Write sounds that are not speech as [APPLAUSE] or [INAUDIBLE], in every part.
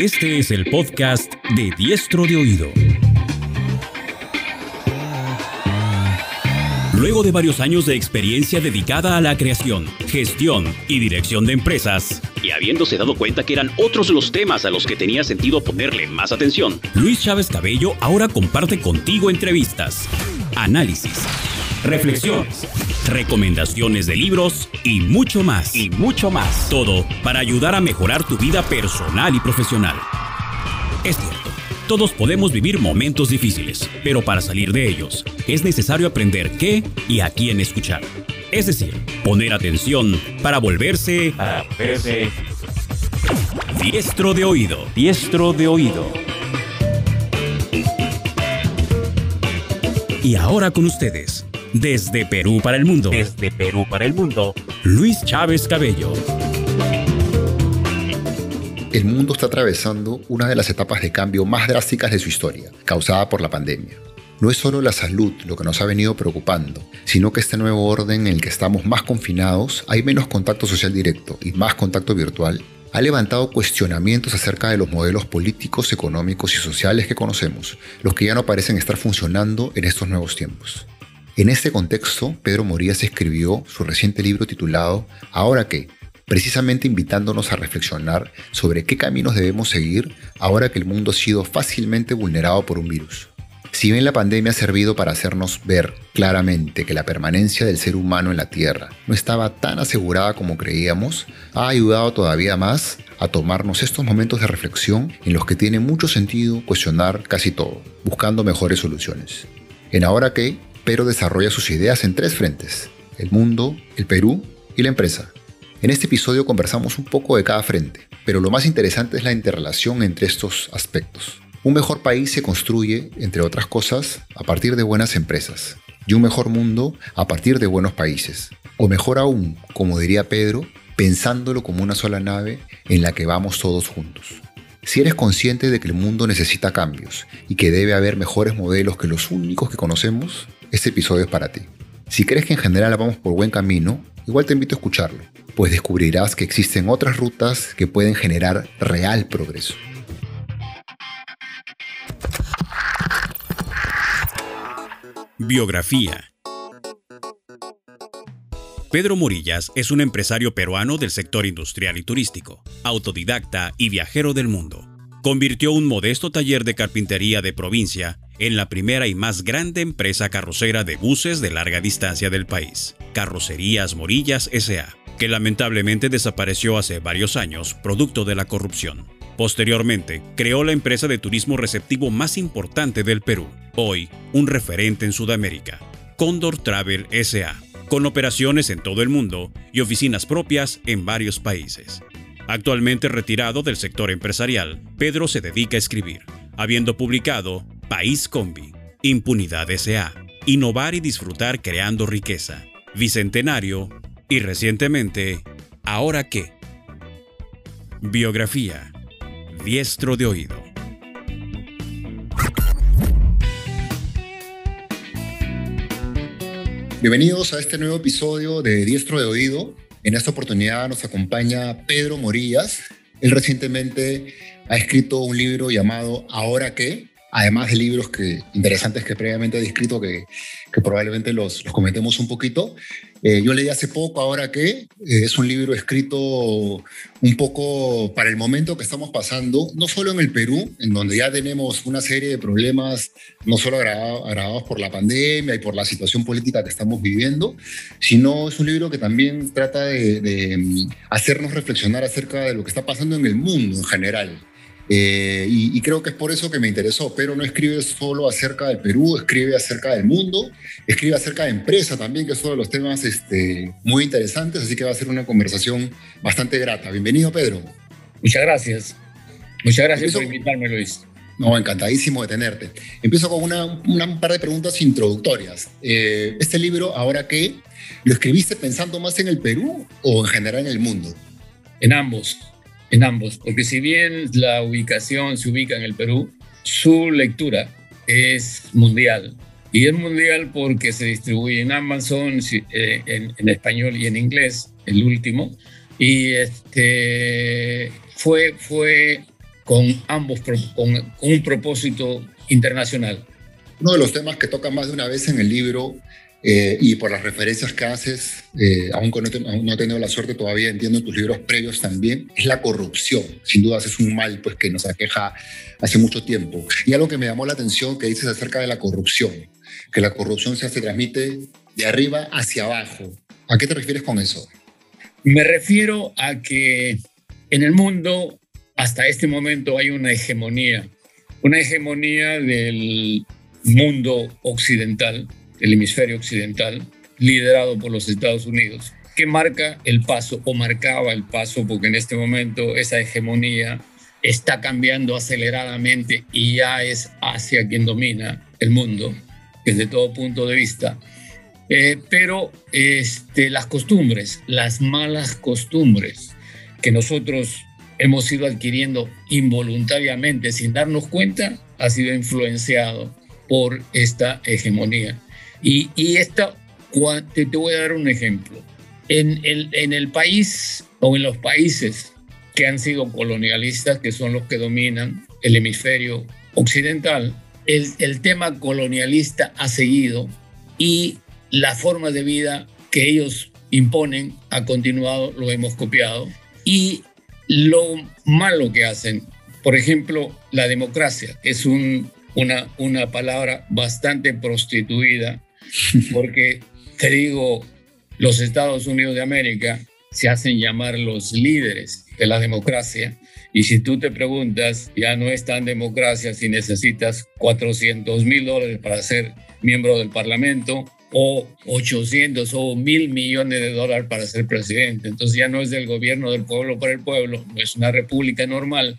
Este es el podcast de Diestro de Oído. Luego de varios años de experiencia dedicada a la creación, gestión y dirección de empresas, y habiéndose dado cuenta que eran otros los temas a los que tenía sentido ponerle más atención, Luis Chávez Cabello ahora comparte contigo entrevistas, análisis, reflexiones, recomendaciones de libros y mucho más. Y mucho más. Todo para ayudar a mejorar tu vida personal y profesional. Es cierto todos podemos vivir momentos difíciles, pero para salir de ellos es necesario aprender qué y a quién escuchar. Es decir, poner atención para volverse... Para volverse... Diestro de oído. Diestro de oído. Y ahora con ustedes, desde Perú para el mundo. Desde Perú para el mundo. Luis Chávez Cabello el mundo está atravesando una de las etapas de cambio más drásticas de su historia, causada por la pandemia. No es solo la salud lo que nos ha venido preocupando, sino que este nuevo orden en el que estamos más confinados, hay menos contacto social directo y más contacto virtual, ha levantado cuestionamientos acerca de los modelos políticos, económicos y sociales que conocemos, los que ya no parecen estar funcionando en estos nuevos tiempos. En este contexto, Pedro Morías escribió su reciente libro titulado Ahora qué, precisamente invitándonos a reflexionar sobre qué caminos debemos seguir ahora que el mundo ha sido fácilmente vulnerado por un virus. Si bien la pandemia ha servido para hacernos ver claramente que la permanencia del ser humano en la Tierra no estaba tan asegurada como creíamos, ha ayudado todavía más a tomarnos estos momentos de reflexión en los que tiene mucho sentido cuestionar casi todo, buscando mejores soluciones. En ahora que, Pero desarrolla sus ideas en tres frentes, el mundo, el Perú y la empresa. En este episodio conversamos un poco de cada frente, pero lo más interesante es la interrelación entre estos aspectos. Un mejor país se construye, entre otras cosas, a partir de buenas empresas, y un mejor mundo a partir de buenos países. O mejor aún, como diría Pedro, pensándolo como una sola nave en la que vamos todos juntos. Si eres consciente de que el mundo necesita cambios y que debe haber mejores modelos que los únicos que conocemos, este episodio es para ti. Si crees que en general vamos por buen camino, igual te invito a escucharlo, pues descubrirás que existen otras rutas que pueden generar real progreso. Biografía Pedro Morillas es un empresario peruano del sector industrial y turístico, autodidacta y viajero del mundo. Convirtió un modesto taller de carpintería de provincia en la primera y más grande empresa carrocera de buses de larga distancia del país, Carrocerías Morillas SA, que lamentablemente desapareció hace varios años producto de la corrupción. Posteriormente, creó la empresa de turismo receptivo más importante del Perú, hoy un referente en Sudamérica, Condor Travel SA, con operaciones en todo el mundo y oficinas propias en varios países. Actualmente retirado del sector empresarial, Pedro se dedica a escribir, habiendo publicado País Combi, Impunidad SA, Innovar y Disfrutar Creando Riqueza, Bicentenario y recientemente, ¿Ahora qué? Biografía, Diestro de Oído. Bienvenidos a este nuevo episodio de Diestro de Oído. En esta oportunidad nos acompaña Pedro Morillas. Él recientemente ha escrito un libro llamado Ahora qué, además de libros que, interesantes que previamente he descrito, que, probablemente los, los, comentemos un poquito. Eh, yo leí hace poco, ahora que eh, es un libro escrito un poco para el momento que estamos pasando, no solo en el Perú, en donde ya tenemos una serie de problemas, no solo agravados por la pandemia y por la situación política que estamos viviendo, sino es un libro que también trata de, de mm, hacernos reflexionar acerca de lo que está pasando en el mundo en general. Eh, y, creo que es por eso que me interesó, pero no escribe solo acerca del Perú, escribe acerca del mundo, escribe acerca de empresa también, que es uno de los temas este, muy interesantes, así que va a ser una conversación bastante grata. Bienvenido, Pedro. Muchas gracias. Muchas gracias por invitarme, Luis. No, encantadísimo de tenerte. Empiezo con una, un par de preguntas introductorias. Eh, este libro, ¿ahora qué? ¿Lo escribiste pensando más en el Perú o en general en el mundo? En ambos en ambos, porque si bien la ubicación se ubica en el Perú, su lectura es mundial. Y es mundial porque se distribuye en Amazon, eh, en, español y en inglés, el último. Y este, fue, fue con ambos, con, un propósito internacional. Uno de los temas que toca más de una vez en el libro eh, y por las referencias que haces, eh, aún, no, he tenido la suerte todavía, entiendo tus libros previos también, es la corrupción. Sin duda es un mal pues, que nos aqueja hace mucho tiempo. Y algo que me llamó la atención que dices acerca de la corrupción, que la corrupción se, se transmite de arriba hacia abajo. ¿A qué te refieres con eso? Me refiero a que en el mundo hasta este momento hay una hegemonía, una hegemonía del mundo occidental, el hemisferio occidental, liderado por los Estados Unidos, que marca el paso o marcaba el paso, porque en este momento esa hegemonía está cambiando aceleradamente y ya es Asia quien domina el mundo desde todo punto de vista. Eh, pero este, las costumbres, las malas costumbres que nosotros hemos ido adquiriendo involuntariamente sin darnos cuenta, ha sido influenciado por esta hegemonía. Y, y esta, te, te, voy a dar un ejemplo. En el, en el país o en los países que han sido colonialistas, que son los que dominan el hemisferio occidental, el, el tema colonialista ha seguido y la forma de vida que ellos imponen ha continuado, lo hemos copiado. Y lo malo que hacen. Por ejemplo, la democracia es un, una, una palabra bastante prostituida [LAUGHS] porque, te digo, los Estados Unidos de América se hacen llamar los líderes de la democracia. Y si tú te preguntas, ya no es tan democracia si necesitas 400 mil dólares para ser miembro del Parlamento o 800 o mil millones de dólares para ser presidente. Entonces ya no es del gobierno del pueblo para el pueblo, no es una república normal.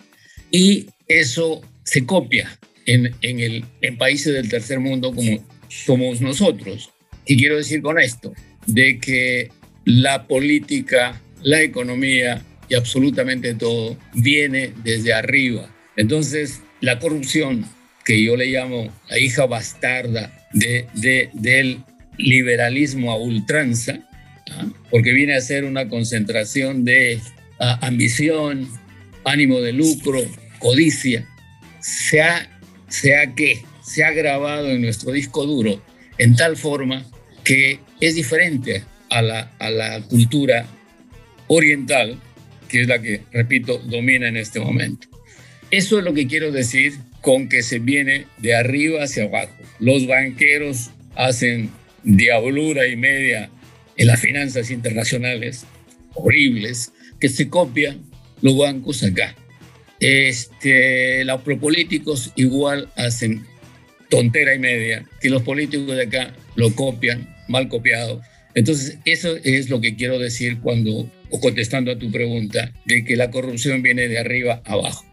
Y eso se copia en, en, el, en países del tercer mundo como somos nosotros. Y quiero decir con esto, de que la política, la economía y absolutamente todo viene desde arriba. Entonces, la corrupción, que yo le llamo la hija bastarda de, de, del liberalismo a ultranza, ¿ah? porque viene a ser una concentración de ah, ambición, ánimo de lucro, codicia, se ha, se ha, ¿qué? Se ha grabado en nuestro disco duro en tal forma que es diferente a la, a la cultura oriental, que es la que, repito, domina en este momento. Eso es lo que quiero decir con que se viene de arriba hacia abajo. Los banqueros hacen diablura y media en las finanzas internacionales, horribles, que se copian los bancos acá. Este, los políticos igual hacen tontera y media, que los políticos de acá lo copian, mal copiado. Entonces, eso es lo que quiero decir cuando, o contestando a tu pregunta, de que la corrupción viene de arriba abajo.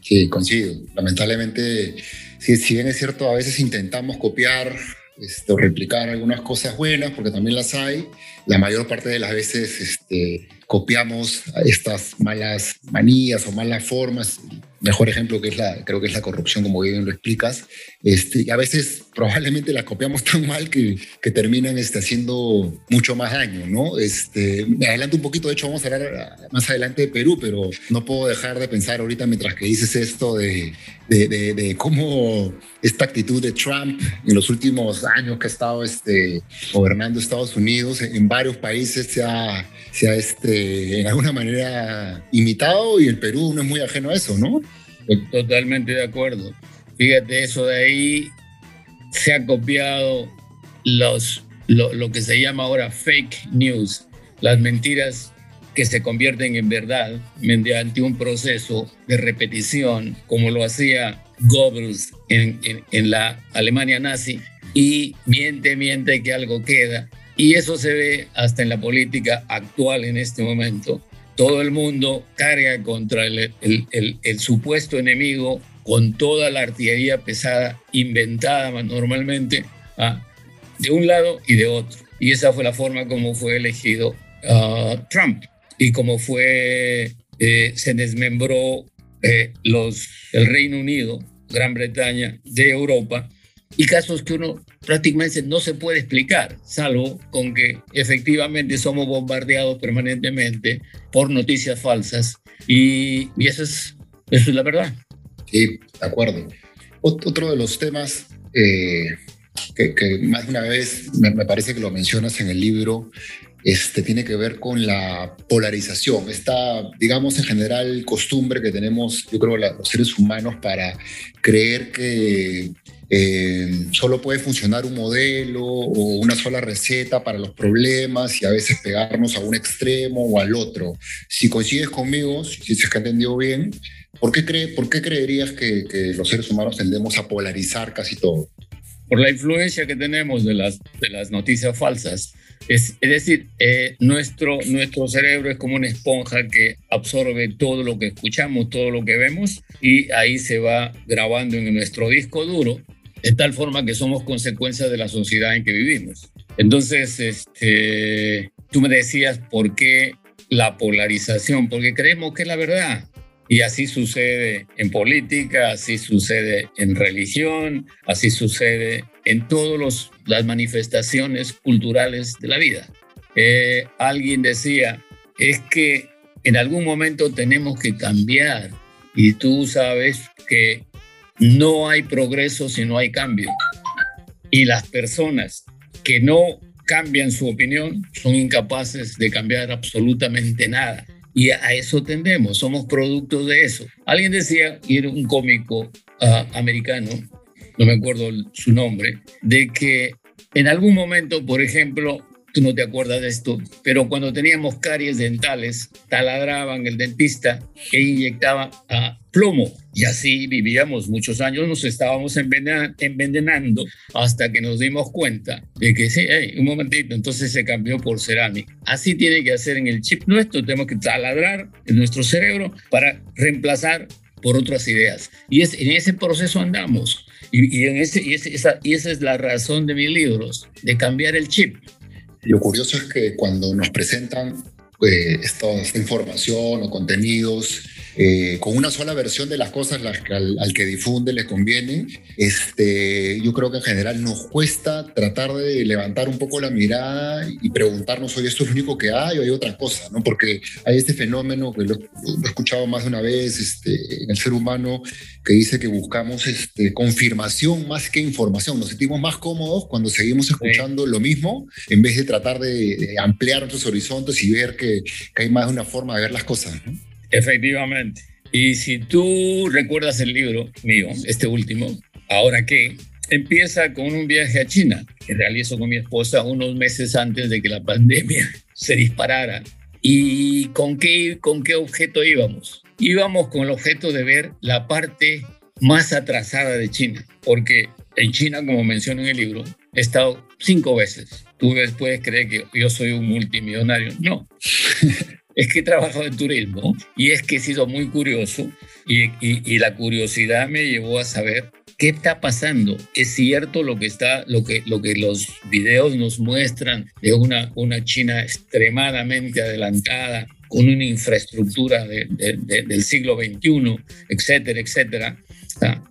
Sí, coincido. Lamentablemente, si, si bien es cierto, a veces intentamos copiar este, replicar algunas cosas buenas, porque también las hay. La mayor parte de las veces este, copiamos estas malas manías o malas formas mejor ejemplo que es la, creo que es la corrupción, como bien lo explicas. Este, a veces probablemente la copiamos tan mal que, que terminan este, haciendo mucho más daño, ¿no? Este, me adelanto un poquito, de hecho vamos a hablar más adelante de Perú, pero no puedo dejar de pensar ahorita mientras que dices esto de, de, de, cómo esta actitud de Trump en los últimos años que ha estado este, gobernando Estados Unidos en varios países se ha, se ha este, en alguna manera imitado y el Perú no es muy ajeno a eso, ¿no? Totalmente de acuerdo. Fíjate, eso de ahí se ha copiado los, lo, que se llama ahora fake news, las mentiras que se convierten en verdad mediante un proceso de repetición, como lo hacía Goebbels en, en, la Alemania nazi, y miente, miente que algo queda. Y eso se ve hasta en la política actual en este momento, todo el mundo carga contra el, supuesto enemigo con toda la artillería pesada inventada normalmente ¿ah? de un lado y de otro. Y esa fue la forma como fue elegido ah, Trump y como fue, eh, se desmembró eh, el Reino Unido, Gran Bretaña, de Europa y casos que uno prácticamente no se puede explicar, salvo con que efectivamente somos bombardeados permanentemente por noticias falsas y, y eso es Eso es la verdad. Sí, de acuerdo. Otro de los temas eh, que, más de una vez me, parece que lo mencionas en el libro, este, tiene que ver con la polarización, esta, digamos, en general costumbre que tenemos, yo creo, los seres humanos para creer que eh, solo puede funcionar un modelo o una sola receta para los problemas y a veces pegarnos a un extremo o al otro. Si coincides conmigo, si es que he entendido bien, ¿por qué, cree, por qué creerías que, los seres humanos tendemos a polarizar casi todo? por la influencia que tenemos de las, noticias falsas. Es, es decir, eh, nuestro, nuestro cerebro es como una esponja que absorbe todo lo que escuchamos, todo lo que vemos, y ahí se va grabando en nuestro disco duro, de tal forma que somos consecuencia de la sociedad en que vivimos. Entonces, este, tú me decías por qué la polarización, porque creemos que es la verdad. Y así sucede en política, así sucede en religión, así sucede en todas las manifestaciones culturales de la vida. Eh, alguien decía, es que en algún momento tenemos que cambiar y tú sabes que no hay progreso si no hay cambio. Y las personas que no cambian su opinión son incapaces de cambiar absolutamente nada. Y a eso tendemos, somos productos de eso. Alguien decía, y era un cómico ah, americano, no me acuerdo su nombre, de que en algún momento, por ejemplo, tú no te acuerdas de esto, pero cuando teníamos caries dentales, taladraban el dentista e inyectaba a plomo. Y así vivíamos muchos años, nos estábamos envenenando hasta que nos dimos cuenta de que sí, un momentito, entonces se cambió por cerámica. Así tiene que hacer en el chip nuestro, tenemos que taladrar en nuestro cerebro para reemplazar por otras ideas. Y es, en ese proceso andamos. Y, esa, y esa es la razón de mis libros, de cambiar el chip. Lo curioso es que cuando nos presentan eh, esta información o contenidos eh, con una sola versión de las cosas las al, que difunde le conviene, este, yo creo que en general nos cuesta tratar de levantar un poco la mirada y preguntarnos, oye, ¿esto es lo único que hay o hay otra cosa? ¿no? Porque hay este fenómeno que lo, he escuchado más de una vez este, en el ser humano que dice que buscamos este, confirmación más que información. Nos sentimos más cómodos cuando seguimos escuchando lo mismo en vez de tratar de, ampliar nuestros horizontes y ver que, que, hay más de una forma de ver las cosas. ¿no? Efectivamente. Y si tú recuerdas el libro mío, este último, ahora qué, empieza con un viaje a China que realizo con mi esposa unos meses antes de que la pandemia [LAUGHS] se disparara. ¿Y con qué, con qué objeto íbamos? Íbamos con el objeto de ver la parte más atrasada de China, porque en China, como menciono en el libro, he estado cinco veces. Tú puedes creer que yo soy un multimillonario. No. [LAUGHS] es que he trabajado en turismo y es que he sido muy curioso y, y, la curiosidad me llevó a saber qué está pasando. Es cierto lo que, está, lo que, lo que los videos nos muestran de una, una China extremadamente adelantada, con una infraestructura del siglo XXI, etcétera, etcétera.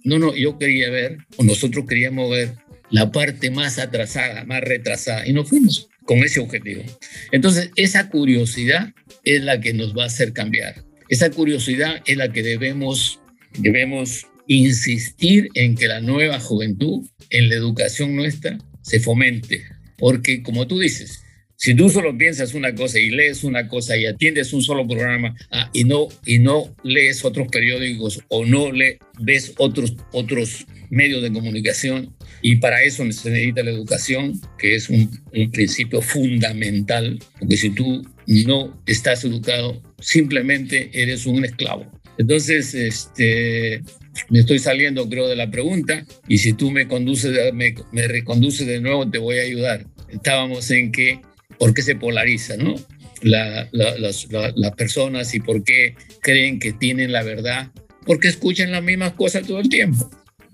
no, no, yo quería ver, o nosotros queríamos ver la parte más atrasada, más retrasada, y nos fuimos con ese objetivo. Entonces, esa curiosidad es la que nos va a hacer cambiar. Esa curiosidad es la que debemos, debemos insistir en que la nueva juventud, en la educación nuestra, se fomente. Porque, como tú dices, si tú solo piensas una cosa y lees una cosa y atiendes un solo programa ah, y, no, y no lees otros periódicos o no le, ves otros, otros medios de comunicación, y para eso se necesita la educación, que es un, principio fundamental, porque si tú no estás educado, simplemente eres un esclavo. Entonces, este, me estoy saliendo, creo, de la pregunta y si tú me conduces, me reconduces de nuevo, te voy a ayudar. Estábamos en que por qué se polariza, ¿no? las, las personas y por qué creen que tienen la verdad, porque escuchan las mismas cosas todo el tiempo.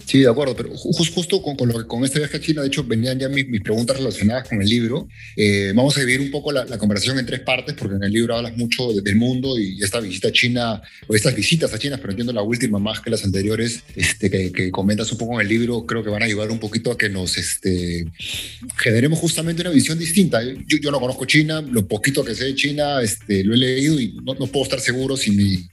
Sí, de acuerdo, pero justo con, lo, con este viaje a China, de hecho, venían ya mis, preguntas relacionadas con el libro. Eh, vamos a dividir un poco la, conversación en tres partes, porque en el libro hablas mucho del mundo y esta visita a China, o estas visitas a China, pero entiendo la última más que las anteriores, este, que, que, comentas un poco en el libro, creo que van a ayudar un poquito a que nos este, generemos justamente una visión distinta. Yo, yo no conozco China, lo poquito que sé de China este, lo he leído y no, no puedo estar seguro si mi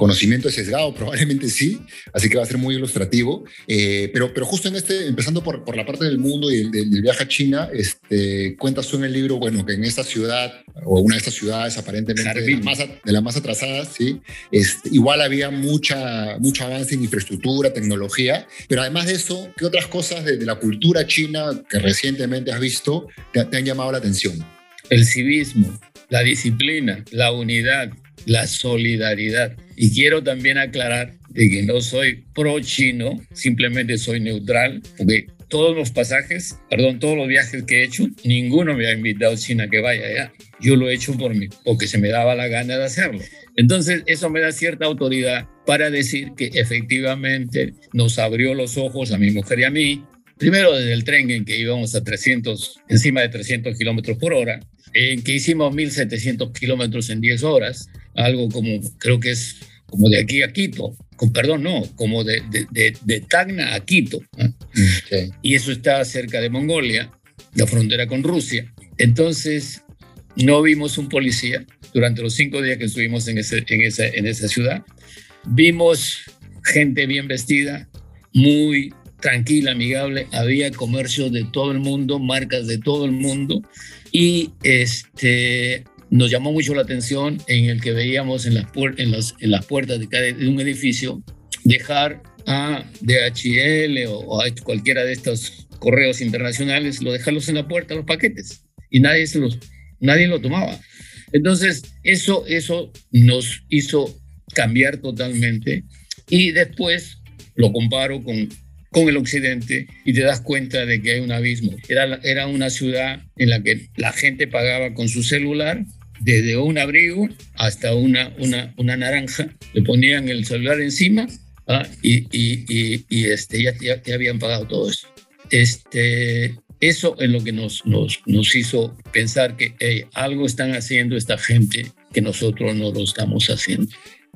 conocimiento sesgado, [LAUGHS] probablemente sí, así que va a ser muy ilustrativo. Eh, pero, pero justo en este, empezando por, por la parte del mundo y del, viaje a China, este, cuentas tú en el libro, bueno, que en esta ciudad, o una de estas ciudades aparentemente de las más, de la más atrasadas, ¿sí? Este, igual había mucha, mucho avance en infraestructura, tecnología, pero además de eso, ¿qué otras cosas de, la cultura china que recientemente has visto te, te han llamado la atención? El civismo, la disciplina, la unidad, la solidaridad. Y quiero también aclarar de que no soy pro chino, simplemente soy neutral, porque todos los pasajes, perdón, todos los viajes que he hecho, ninguno me ha invitado a China que vaya allá. Yo lo he hecho por mí, porque se me daba la gana de hacerlo. Entonces, eso me da cierta autoridad para decir que efectivamente nos abrió los ojos a mi mujer y a mí, primero desde el tren en que íbamos a 300, encima de 300 kilómetros por hora, en que hicimos 1.700 kilómetros en 10 horas, algo como, creo que es como de aquí a Quito, con, perdón, no, como de, de, de, Tacna a Quito. Y eso está cerca de Mongolia, la frontera con Rusia. Entonces, no vimos un policía durante los cinco días que estuvimos en, ese, en, esa, en esa ciudad. Vimos gente bien vestida, muy tranquila, amigable. Había comercio de todo el mundo, marcas de todo el mundo. Y este, nos llamó mucho la atención en el que veíamos en las, puertas de, de, un edificio dejar a DHL o, a cualquiera de estos correos internacionales, lo dejarlos en la puerta, los paquetes, y nadie, los, nadie lo tomaba. Entonces, eso, eso nos hizo cambiar totalmente y después lo comparo con con el occidente y te das cuenta de que hay un abismo. Era, era una ciudad en la que la gente pagaba con su celular, desde un abrigo hasta una, una, una naranja, le ponían el celular encima ¿ah? y, y, y, este, ya, ya, habían pagado todo eso. Este, eso es lo que nos, nos, nos hizo pensar que algo están haciendo esta gente que nosotros no lo estamos haciendo.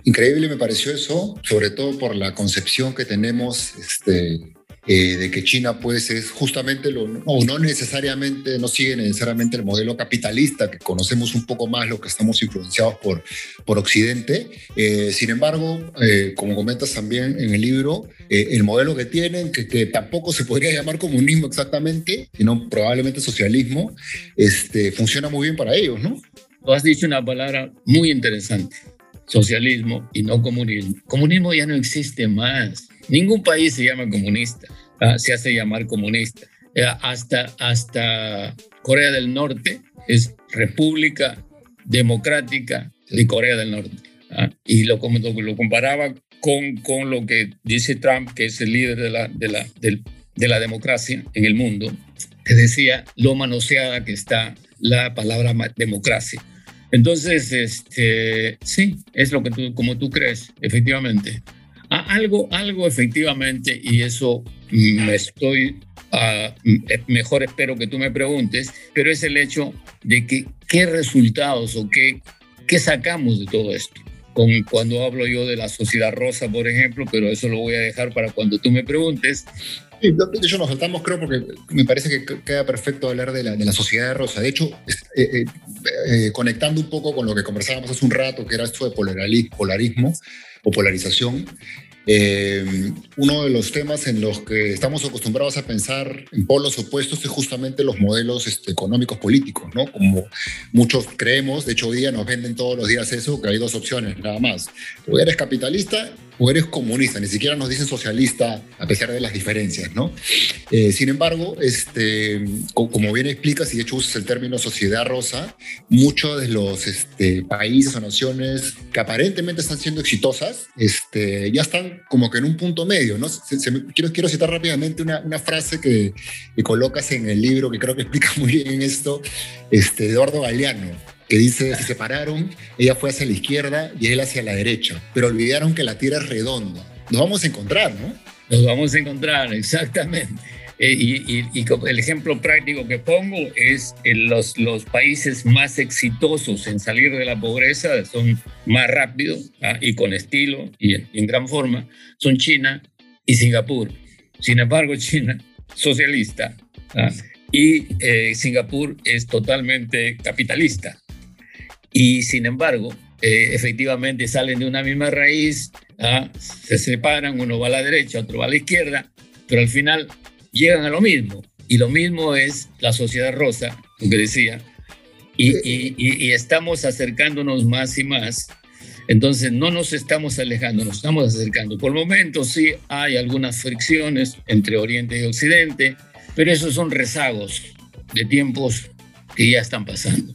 Increíble me pareció eso, sobre todo por la concepción que tenemos este, eh, de que China pues es justamente lo, no, no necesariamente, no sigue necesariamente el modelo capitalista, que conocemos un poco más lo que estamos influenciados por, por Occidente. Eh, sin embargo, eh, como comentas también en el libro, el modelo que tienen, que, que, tampoco se podría llamar comunismo exactamente, sino probablemente socialismo, este, funciona muy bien para ellos, ¿no? Has dicho una palabra muy interesante socialismo y no comunismo. Comunismo ya no existe más. Ningún país se llama comunista, ¿ah? se hace llamar comunista. Eh, hasta, hasta Corea del Norte es República Democrática de Corea del Norte. ¿ah? Y lo, lo comparaba con, con lo que dice Trump, que es el líder de la, de la, de la democracia en el mundo, que decía lo manoseada que está la palabra democracia. Entonces, este, sí, es lo que tú, como tú crees, efectivamente. algo, algo efectivamente, y eso me estoy, ah, mejor espero que tú me preguntes, pero es el hecho de que qué resultados o qué, qué sacamos de todo esto. Con, cuando hablo yo de la sociedad rosa, por ejemplo, pero eso lo voy a dejar para cuando tú me preguntes, de hecho nos saltamos creo porque me parece que queda perfecto hablar de la, de la sociedad de Rosa. De hecho, eh, eh, eh, conectando un poco con lo que conversábamos hace un rato, que era esto de polarismo o polarización, eh, uno de los temas en los que estamos acostumbrados a pensar en polos opuestos es justamente los modelos este, económicos políticos, ¿no? Como muchos creemos, de hecho hoy día nos venden todos los días eso, que hay dos opciones nada más. O eres capitalista o eres comunista, ni siquiera nos dicen socialista a pesar de las diferencias, ¿no? Eh, sin embargo, este, como bien explicas, y de hecho usas el término sociedad rosa, muchos de los este, países o naciones que aparentemente están siendo exitosas, este, ya están como que en un punto medio, ¿no? quiero, quiero citar rápidamente una, una frase que, que, colocas en el libro que creo que explica [LAUGHS] muy bien esto, este, Eduardo Galeano, que dice, se separaron, ella fue hacia la izquierda y él hacia la derecha, pero olvidaron que la Tierra es redonda. Nos vamos a encontrar, ¿no? Nos vamos a encontrar, exactamente. Eh, y, el ejemplo práctico que pongo es en los, los países más exitosos en salir de la pobreza son más rápido ¿ah? y con estilo y en, gran forma, son China y Singapur. Sin embargo, China, socialista, ¿ah? y eh, Singapur es totalmente capitalista. Y sin embargo, eh, efectivamente salen de una misma raíz, ¿ah? se separan, uno va a la derecha, otro va a la izquierda, pero al final llegan a lo mismo. Y lo mismo es la sociedad rosa, lo que decía, y, estamos acercándonos más y más. Entonces no nos estamos alejando, nos estamos acercando. Por el momento sí hay algunas fricciones entre Oriente y Occidente, pero esos son rezagos de tiempos que ya están pasando.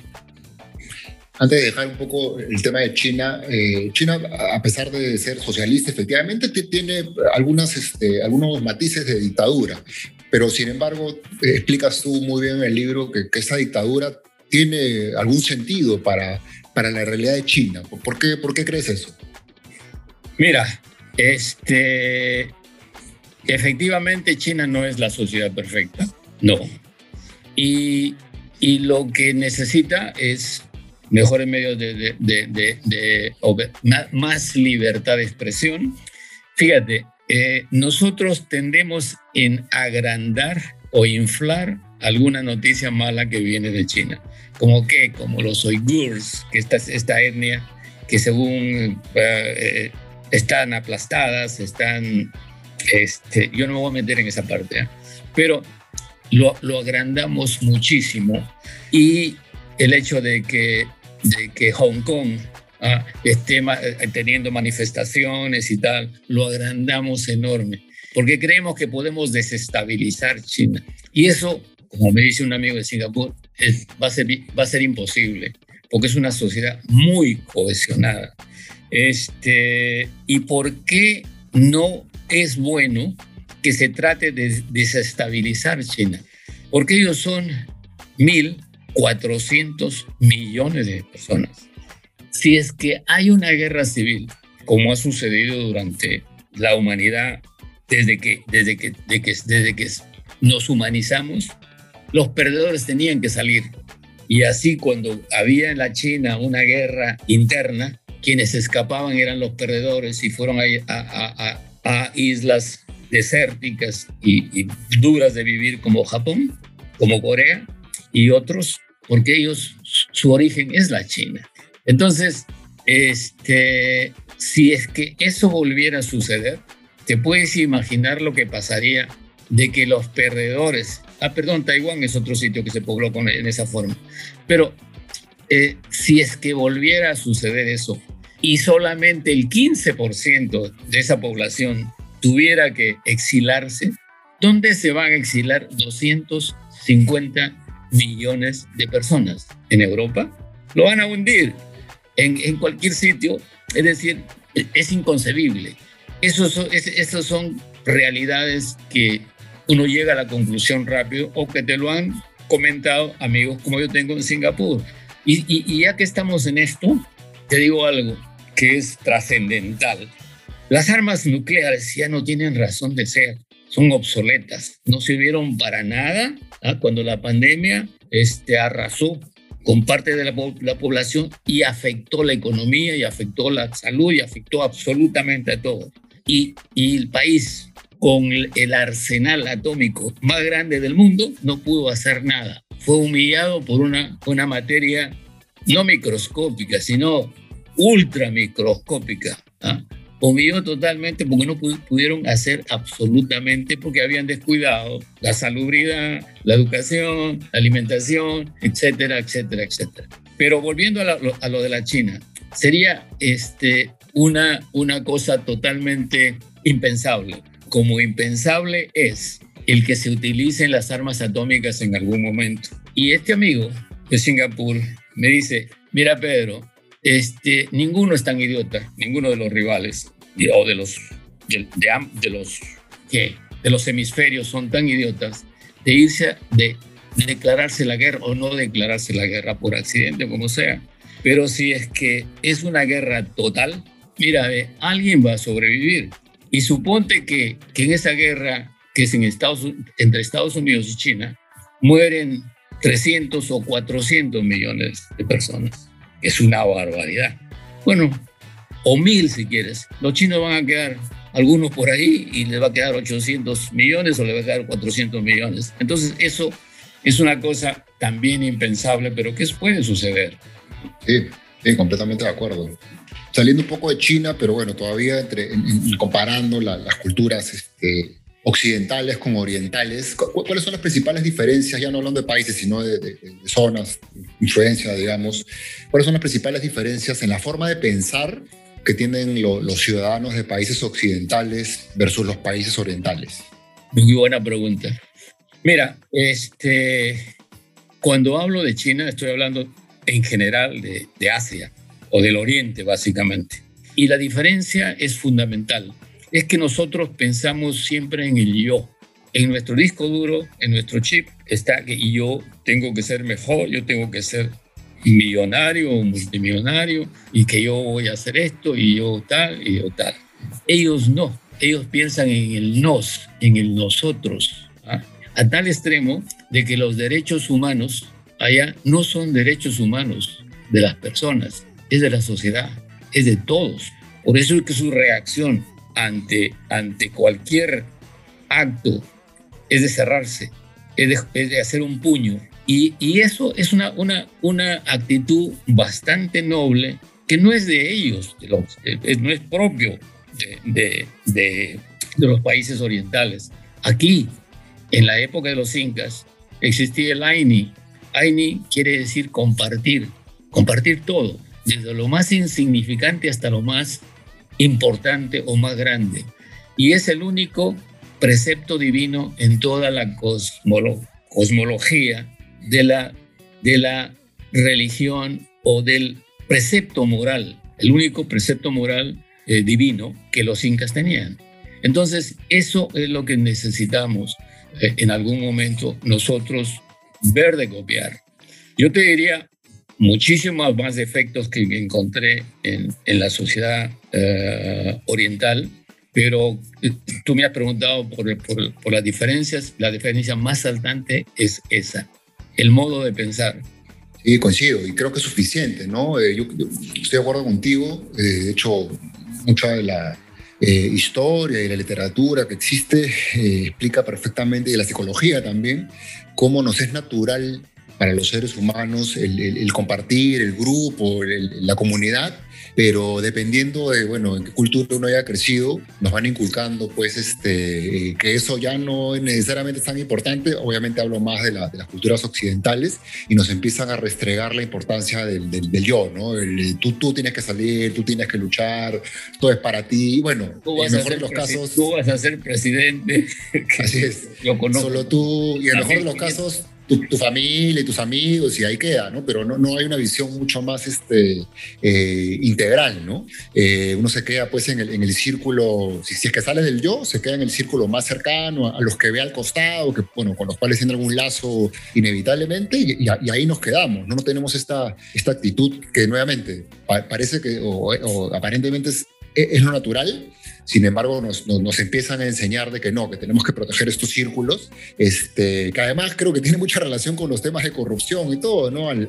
Antes de dejar un poco el tema de China, eh, China, a pesar de ser socialista, efectivamente tiene algunas, este, algunos matices de dictadura, pero sin embargo, explicas tú muy bien en el libro que, que esa dictadura tiene algún sentido para, para la realidad de China. ¿Por qué, ¿Por qué crees eso? Mira, este, efectivamente China no es la sociedad perfecta, no. Y, y lo que necesita es mejores medios de, de, más libertad de expresión. Fíjate, eh, nosotros tendemos en agrandar o inflar alguna noticia mala que viene de China. Como que, como los uigurs, que esta, esta etnia que según eh, eh, están aplastadas, están... Este, yo no me voy a meter en esa parte, ¿eh? pero lo, lo, agrandamos muchísimo y el hecho de que, de que Hong Kong ah, esté teniendo manifestaciones y tal, lo agrandamos enorme, porque creemos que podemos desestabilizar China. Y eso como me dice un amigo de Singapur, va, a ser, va a ser imposible, porque es una sociedad muy cohesionada. Este, ¿Y por qué no es bueno que se trate de desestabilizar China? Porque ellos son 1.400 millones de personas. Si es que hay una guerra civil, como ha sucedido durante la humanidad desde que, desde que, desde que, desde que nos humanizamos, los perdedores tenían que salir. Y así cuando había en la China una guerra interna, quienes escapaban eran los perdedores y fueron a, islas desérticas y, duras de vivir como Japón, como Corea y otros, porque ellos, su origen es la China. Entonces, este, si es que eso volviera a suceder, te puedes imaginar lo que pasaría de que los perdedores Ah, perdón, Taiwán es otro sitio que se pobló con, en esa forma. Pero eh, si es que volviera a suceder eso y solamente el 15% de esa población tuviera que exilarse, ¿dónde se van a exilar 250 millones de personas? ¿En Europa? Lo van a hundir en, en cualquier sitio. Es decir, es inconcebible. Esos son, son realidades que uno llega a la conclusión rápido o que te lo han comentado amigos como yo tengo en Singapur. Y, ya que estamos en esto, te digo algo que es trascendental. Las armas nucleares ya no tienen razón de ser, son obsoletas, no sirvieron para nada ¿ah? cuando la pandemia este, arrasó con parte de la, la, población y afectó la economía y afectó la salud y afectó absolutamente a todo. Y, y el país con el arsenal atómico más grande del mundo, no pudo hacer nada. Fue humillado por una, una materia no microscópica, sino ultramicroscópica. ¿ah? Humilló totalmente porque no pudieron hacer absolutamente, porque habían descuidado la salubridad, la educación, la alimentación, etcétera, etcétera, etcétera. Pero volviendo a, a lo de la China, sería este, una, una cosa totalmente impensable como impensable es el que se utilicen las armas atómicas en algún momento. Y este amigo de Singapur me dice, mira Pedro, este, ninguno es tan idiota, ninguno de los rivales o de los, de, los, de los hemisferios son tan idiotas de irse, de declararse la guerra o no declararse la guerra por accidente, como sea. Pero si es que es una guerra total, mira, alguien va a sobrevivir. Y suponte que, que en esa guerra que es en Estados, entre Estados Unidos y China, mueren 300 o 400 millones de personas. Es una barbaridad. Bueno, o mil si quieres. Los chinos van a quedar algunos por ahí y les va a quedar 800 millones o les va a quedar 400 millones. Entonces eso es una cosa también impensable, pero que puede suceder. Sí, Sí, completamente de acuerdo. Saliendo un poco de China, pero bueno, todavía entre, comparando las culturas este, occidentales con orientales, ¿cuáles son las principales diferencias, ya no hablando de países, sino de, zonas, influencia, digamos? ¿Cuáles son las principales diferencias en la forma de pensar que tienen los ciudadanos de países occidentales versus los países orientales? Muy buena pregunta. Mira, este, cuando hablo de China, estoy hablando en general de, de Asia o del Oriente, básicamente. Y la diferencia es fundamental es que nosotros pensamos siempre en el yo. En nuestro disco duro, en nuestro chip, está que yo tengo que ser mejor, yo tengo que ser millonario o multimillonario y que yo voy a hacer esto y yo tal y yo tal. Ellos no, ellos piensan en el nos, en el nosotros, ¿ah? a tal extremo de que los derechos humanos allá no son derechos humanos de las personas, es de la sociedad, es de todos. Por eso es que su reacción ante, ante cualquier acto es de cerrarse, es de, hacer un puño. Y, y, eso es una, una, una actitud bastante noble que no es de ellos, de los, no es propio de, de, de, los países orientales. Aquí, en la época de los incas, existía el Aini. Aini quiere decir compartir, compartir todo, desde lo más insignificante hasta lo más importante o más grande. Y es el único precepto divino en toda la cosmología de la, de la religión o del precepto moral, el único precepto moral eh, divino que los incas tenían. Entonces, eso es lo que necesitamos eh, en algún momento nosotros ver de copiar. Yo te diría, muchísimos más defectos que encontré en, en la sociedad eh, oriental, pero eh, tú me has preguntado por, por, las diferencias, la diferencia más saltante es esa, el modo de pensar. Sí, coincido y creo que es suficiente, ¿no? Eh, yo, estoy de acuerdo contigo, de hecho, mucha de la historia y la literatura que existe explica perfectamente, y la psicología también, cómo nos es natural para los seres humanos el, compartir, el grupo, la comunidad, pero dependiendo de, bueno, en qué cultura uno haya crecido, nos van inculcando, pues, este, que eso ya no necesariamente es tan importante, obviamente hablo más de, de las culturas occidentales, y nos empiezan a restregar la importancia del, del, yo, ¿no? El, tú, tú tienes que salir, tú tienes que luchar, todo es para ti, bueno, en mejor de los casos... Tú vas a ser presidente. [LAUGHS] Así es. Yo conozco. Solo tú, y en el mejor de los casos tu, familia y tus amigos y ahí queda, ¿no? Pero no, no hay una visión mucho más este, eh, integral, ¿no? Eh, uno se queda pues en el, en el círculo, si, es que sale del yo, se queda en el círculo más cercano, a, los que ve al costado, que, bueno, con los cuales tiene algún lazo inevitablemente y, ahí nos quedamos, ¿no? No tenemos esta, esta actitud que nuevamente parece que, o, o aparentemente es, es lo natural, sin embargo, nos, nos, empiezan a enseñar de que no, que tenemos que proteger estos círculos, este, que además creo que tiene mucha relación con los temas de corrupción y todo, ¿no? Al,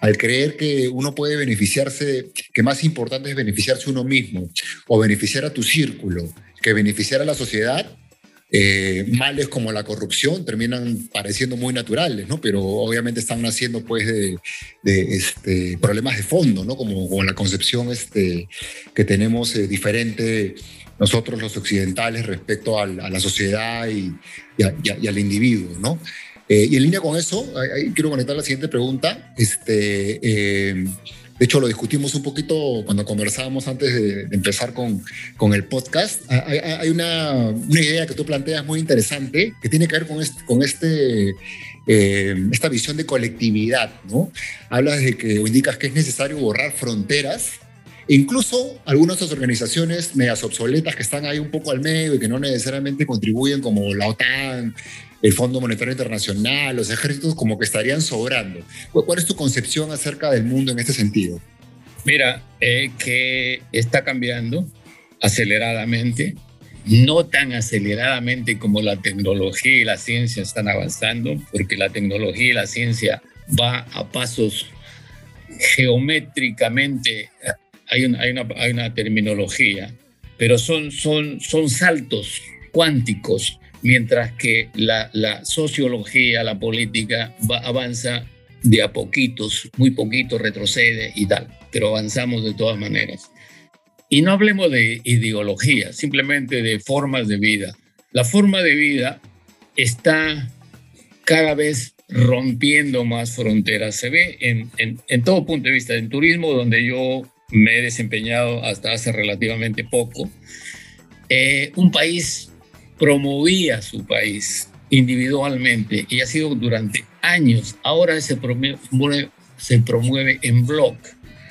al, creer que uno puede beneficiarse, que más importante es beneficiarse uno mismo o beneficiar a tu círculo que beneficiar a la sociedad, eh, males como la corrupción terminan pareciendo muy naturales, ¿no? Pero obviamente están naciendo pues de, este, problemas de fondo, ¿no? Como, la concepción este, que tenemos eh, diferente nosotros los occidentales respecto a la sociedad y, al individuo, ¿no? Eh, y en línea con eso, quiero conectar la siguiente pregunta. Este, de hecho, lo discutimos un poquito cuando conversábamos antes de, empezar con, con, el podcast. Ah, hay, una, una, idea que tú planteas muy interesante que tiene que ver con, este, con este, eh, esta visión de colectividad. ¿no? Hablas de que, o indicas que es necesario borrar fronteras Incluso algunas de organizaciones medias obsoletas que están ahí un poco al medio y que no necesariamente contribuyen, como la OTAN, el Fondo Monetario Internacional, los ejércitos como que estarían sobrando. ¿Cuál es tu concepción acerca del mundo en este sentido? Mira, eh, que está cambiando aceleradamente, no tan aceleradamente como la tecnología y la ciencia están avanzando, porque la tecnología y la ciencia va a pasos geométricamente, hay una, hay una, hay una terminología, pero son, son, son saltos cuánticos mientras que la, sociología, la política avanza de a poquitos, muy poquito, retrocede y tal. pero avanzamos de todas maneras. Y no hablemos de ideología, simplemente de formas de vida. La forma de vida está cada vez rompiendo más fronteras. Se ve en, en, todo punto de vista. En turismo, donde yo me he desempeñado hasta hace relativamente poco, eh, un país promovía su país individualmente y ha sido durante años. Ahora se promueve, se promueve en bloc.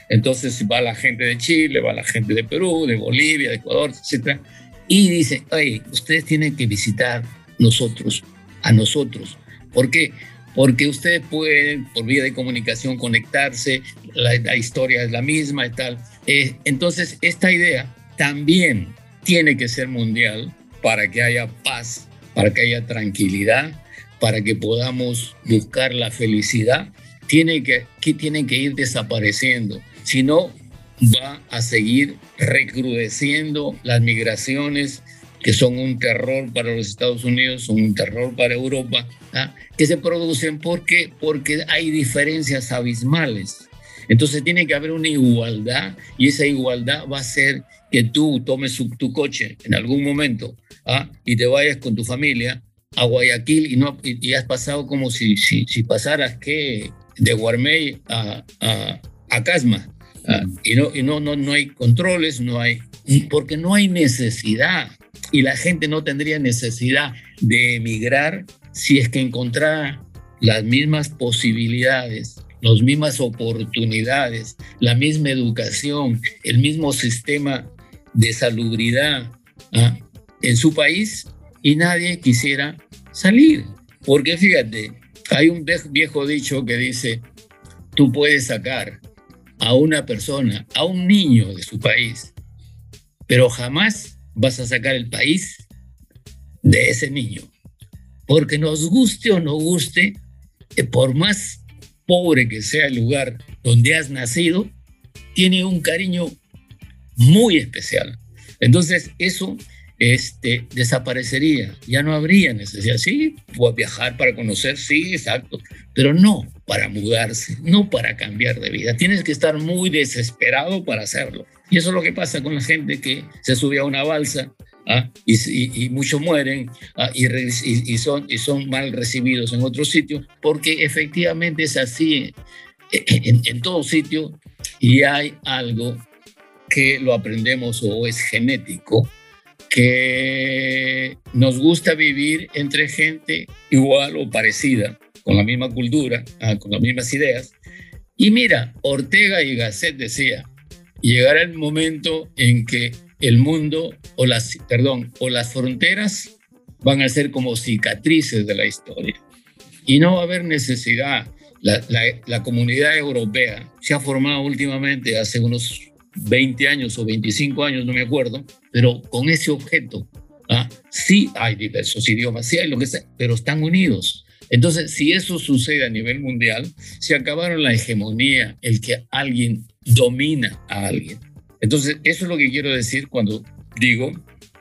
Entonces va la gente de Chile, va la gente de Perú, de Bolivia, de Ecuador, etc. Y dice, oye, ustedes tienen que visitar nosotros, a nosotros. ¿Por qué? Porque ustedes pueden, por vía de comunicación, conectarse, la, historia es la misma tal. Eh, entonces, esta idea también tiene que ser mundial para que haya paz, para que haya tranquilidad, para que podamos buscar la felicidad. Tiene que, que tienen que ir desapareciendo. Si no, va a seguir recrudeciendo las migraciones que son un terror para los Estados Unidos, son un terror para Europa, ¿ah? que se producen porque, porque hay diferencias abismales. Entonces tiene que haber una igualdad y esa igualdad va a ser que tú tomes tu coche en algún momento ¿ah? y te vayas con tu familia a Guayaquil y, no, y, has pasado como si, si, si pasaras que de Guarmey a, a, a Casma. ¿ah? y no, y no, no, no hay controles, no hay, porque no hay necesidad y la gente no tendría necesidad de emigrar si es que encontrara las mismas posibilidades, las mismas oportunidades, la misma educación, el mismo sistema de salubridad ¿ah? en su país y nadie quisiera salir. Porque fíjate, hay un viejo dicho que dice, tú puedes sacar a una persona, a un niño de su país, pero jamás vas a sacar el país de ese niño. Porque nos guste o no guste, eh, por más pobre que sea el lugar donde has nacido, tiene un cariño muy especial. Entonces, eso este, desaparecería, ya no habría necesidad. Sí, puedo viajar para conocer, sí, exacto, pero no para mudarse, no para cambiar de vida. Tienes que estar muy desesperado para hacerlo. Y eso es lo que pasa con la gente que se sube a una balsa ¿ah? y, muchos mueren ¿ah? y, son, y son mal recibidos en otro sitio, porque efectivamente es así en todo sitio y hay algo que lo aprendemos o es genético, que nos gusta vivir entre gente igual o parecida, con la misma cultura, ah, con las mismas ideas. Y mira, Ortega y Gasset decía, llegará el momento en que el mundo o las, perdón, o las fronteras van a ser como cicatrices de la historia. Y no va a haber necesidad. La, la, la comunidad europea se ha formado últimamente hace unos 20 años o 25 años, no me acuerdo, pero con ese objeto. ¿ah? Sí hay diversos idiomas, sí hay lo que sea, pero están unidos. Entonces, si eso sucede a nivel mundial, se acabaron la hegemonía, el que alguien domina a alguien. Entonces, eso es lo que quiero decir cuando digo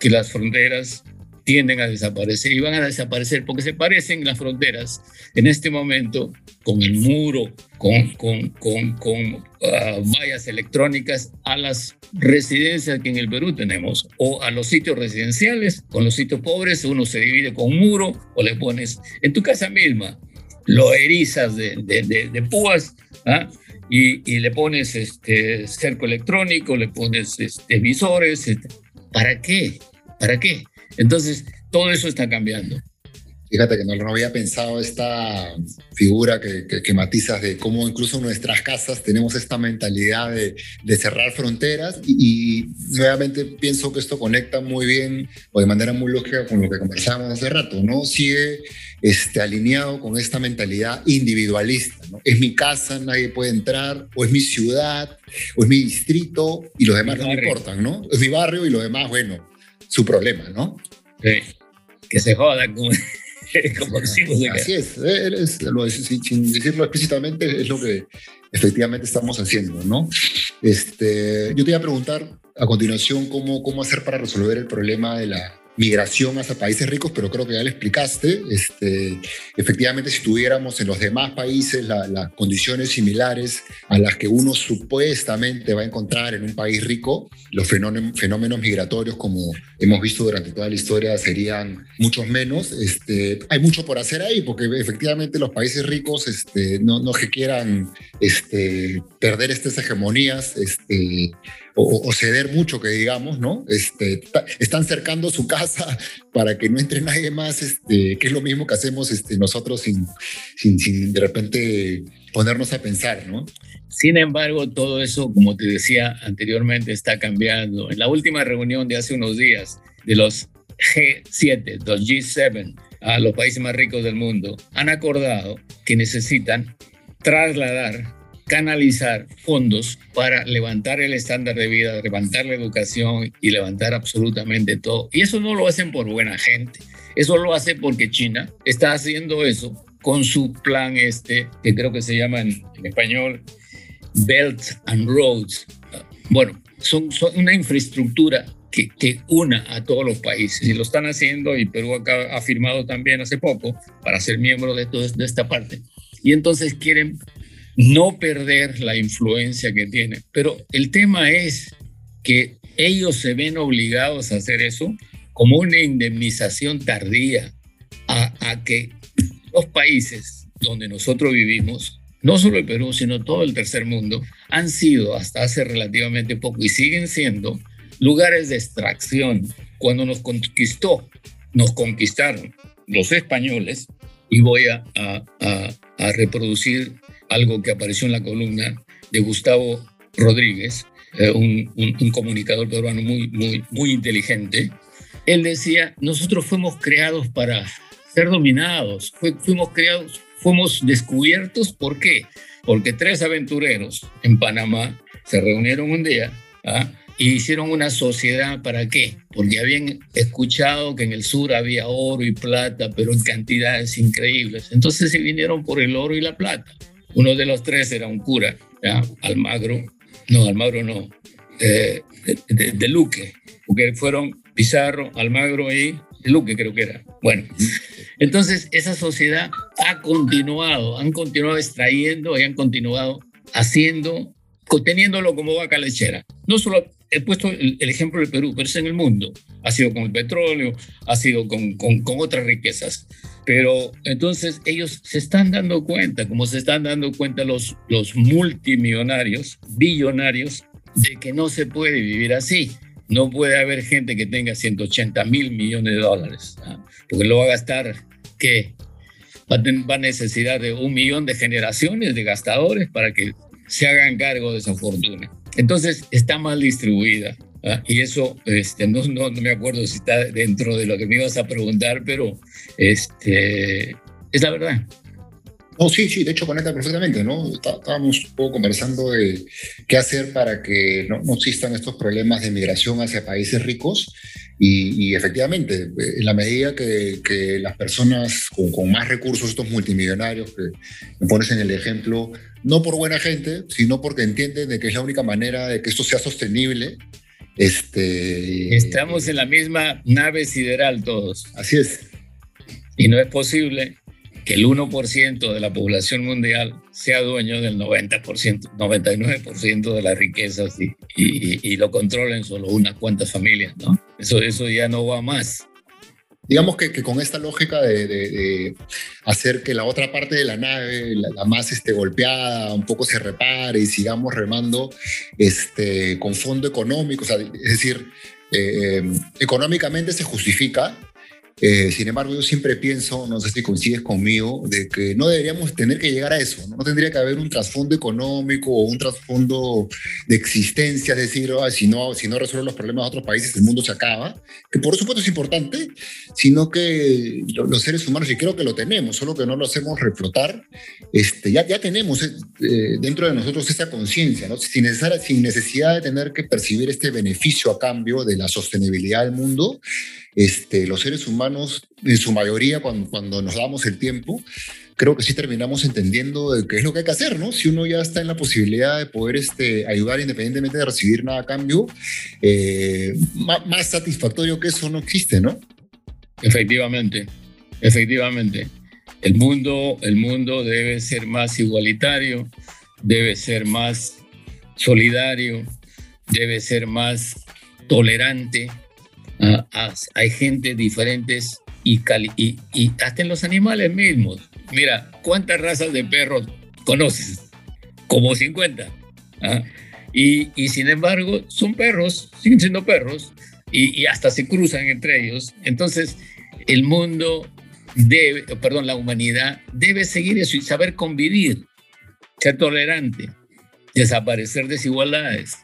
que las fronteras tienden a desaparecer y van a desaparecer porque se parecen las fronteras en este momento con el muro, con, con, con, con ah, vallas electrónicas a las residencias que en el Perú tenemos o a los sitios residenciales, con los sitios pobres uno se divide con muro o le pones en tu casa misma, lo erizas de, de, de, púas ¿ah? y, y, le pones este cerco electrónico, le pones este, visores. ¿Para qué? ¿Para qué? Entonces, todo eso está cambiando. Fíjate que no, no había pensado esta figura que, que, matizas de cómo incluso en nuestras casas tenemos esta mentalidad de, de cerrar fronteras y, nuevamente pienso que esto conecta muy bien o de manera muy lógica con lo que conversábamos hace rato, ¿no? Sigue este, alineado con esta mentalidad individualista, ¿no? Es mi casa, nadie puede entrar, o es mi ciudad, o es mi distrito y los demás no me importan, ¿no? Es mi barrio y los demás, bueno, su problema, ¿no? Sí. Que se joda como, [LAUGHS] como [LAUGHS] decimos. Así es, sin decirlo explícitamente, es lo que efectivamente estamos haciendo, ¿no? Este, yo te iba a preguntar a continuación cómo, cómo hacer para resolver el problema de la, migración hacia países ricos, pero creo que ya le explicaste. Este, efectivamente, si tuviéramos en los demás países las condiciones similares a las que uno supuestamente va a encontrar en un país rico, los fenómenos, fenómenos migratorios, como hemos visto durante toda la historia, serían muchos menos. Este, hay mucho por hacer ahí, porque efectivamente los países ricos este, no, no que quieran este, perder estas hegemonías o, ceder mucho, que digamos, ¿no? Están cercando su casa [LAUGHS] para que no entre nadie más, que es lo mismo que hacemos nosotros sin, sin, sin de repente ponernos a pensar, ¿no? Sin embargo, todo eso, como te decía anteriormente, está cambiando. En la última reunión de hace unos días de los G7, los G7, a los países más ricos del mundo, han acordado que necesitan trasladar canalizar fondos para levantar el estándar de vida, levantar la educación y levantar absolutamente todo. Y eso no lo hacen por buena gente, eso lo hace porque China está haciendo eso con su plan este, que creo que se llama en, español Belt and Roads. Bueno, son, una infraestructura que, que, una a todos los países y lo están haciendo y Perú ha firmado también hace poco para ser miembro de, todo, de esta parte. Y entonces quieren no perder la influencia que tiene. Pero el tema es que ellos se ven obligados a hacer eso como una indemnización tardía a, que los países donde nosotros vivimos, no solo el Perú, sino todo el tercer mundo, han sido hasta hace relativamente poco y siguen siendo lugares de extracción. Cuando nos conquistó, nos conquistaron los españoles, y voy a, reproducir algo que apareció en la columna de Gustavo Rodríguez, eh, un, comunicador peruano muy inteligente. Él decía, nosotros fuimos creados para ser dominados, fuimos creados, fuimos descubiertos, ¿por qué? Porque tres aventureros en Panamá se reunieron un día ¿ah? y hicieron una sociedad, ¿para qué? Porque habían escuchado que en el sur había oro y plata, pero en cantidades increíbles. Entonces se vinieron por el oro y la plata. Uno de los tres era un cura, Almagro, no, Almagro no, de, de, Luque, porque fueron Pizarro, Almagro y Luque creo que era. Bueno, entonces esa sociedad ha continuado, han continuado extrayendo y han continuado haciendo, teniéndolo como vaca lechera. No solo he puesto el, ejemplo del Perú, pero es en el mundo. Ha sido con el petróleo, ha sido con, otras riquezas. Pero entonces ellos se están dando cuenta, como se están dando cuenta los multimillonarios, billonarios, de que no se puede vivir así. No puede haber gente que tenga 180 mil millones de dólares, porque lo va a gastar, ¿qué? Va a, necesidad de un millón de generaciones de gastadores para que se hagan cargo de esa fortuna. Entonces está mal distribuida. ¿ah? Y eso, este, no, no, me acuerdo si está dentro de lo que me ibas a preguntar, pero este, es la verdad. No, sí, sí, de hecho conecta perfectamente, ¿no? Estábamos un poco conversando de qué hacer para que no, no existan estos problemas de migración hacia países ricos y, efectivamente, en la medida que, que las personas con, con, más recursos, estos multimillonarios que me pones en el ejemplo, no por buena gente, sino porque entienden de que es la única manera de que esto sea sostenible. Este, Estamos en la misma nave sideral todos. Así es. Y no es posible que el 1% de la población mundial sea dueño del 90%, 99% de las riquezas y, y, y, lo controlen solo unas cuantas familias, ¿no? Eso, eso ya no va más digamos que, con esta lógica de, hacer que la otra parte de la nave, la, más este, golpeada, un poco se repare y sigamos remando este, con fondo económico, es decir, eh, eh, económicamente se justifica, eh, sin embargo, yo siempre pienso, no sé si coincides conmigo, de que no deberíamos tener que llegar a eso, no, tendría que haber un trasfondo económico o un trasfondo de existencia, es decir, si, no, si no resuelven los problemas de otros países, el mundo se acaba, que por supuesto es importante, sino que los seres humanos, y creo que lo tenemos, solo que no lo hacemos reflotar, este, ya, ya tenemos eh, dentro de nosotros esa conciencia, ¿no? sin, sin necesidad de tener que percibir este beneficio a cambio de la sostenibilidad del mundo, este, los seres humanos, en su mayoría, cuando, cuando nos damos el tiempo, creo que sí terminamos entendiendo de qué es lo que hay que hacer, ¿no? Si uno ya está en la posibilidad de poder este, ayudar independientemente de recibir nada a cambio, eh, más, más satisfactorio que eso no existe, ¿no? Efectivamente, efectivamente. El mundo, el mundo debe ser más igualitario, debe ser más solidario, debe ser más tolerante. Hay gente diferentes y, hasta en los animales mismos. Mira, ¿cuántas razas de perros conoces? Como 50. ¿ah? Y, y, sin embargo, son perros, siguen siendo perros, y, hasta se cruzan entre ellos. Entonces, el mundo debe, perdón, la humanidad debe seguir eso y saber convivir, ser tolerante, desaparecer desigualdades.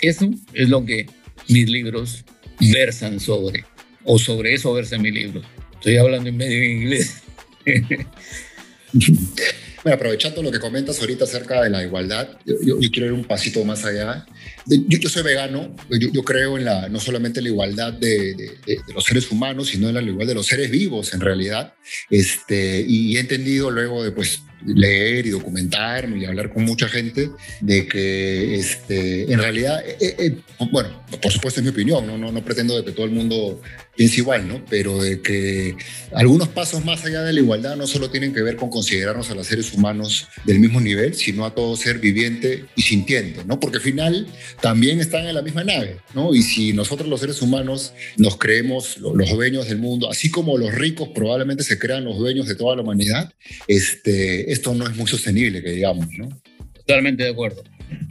Eso es lo que mis libros versan sobre, o sobre eso versa mi libro. Estoy hablando en medio en inglés. [LAUGHS] Bueno, aprovechando lo que comentas ahorita acerca de la igualdad, yo, quiero ir un pasito más allá. Yo, yo soy vegano, yo, creo en la, no solamente la igualdad de, los seres humanos, sino en la igualdad de los seres vivos en realidad. Este, y he entendido luego de pues, leer y documentarme y hablar con mucha gente de que este, en realidad, eh, eh, bueno, por supuesto es mi opinión, ¿no? No, no pretendo de que todo el mundo piense igual, ¿no? Pero de que algunos pasos más allá de la igualdad no solo tienen que ver con considerarnos a los seres humanos del mismo nivel, sino a todo ser viviente y sintiente, ¿no? Porque al final también están en la misma nave, ¿no? Y si nosotros los seres humanos nos creemos los dueños del mundo, así como los ricos probablemente se crean los dueños de toda la humanidad, este, esto no es muy sostenible, que digamos, ¿no? Totalmente de acuerdo,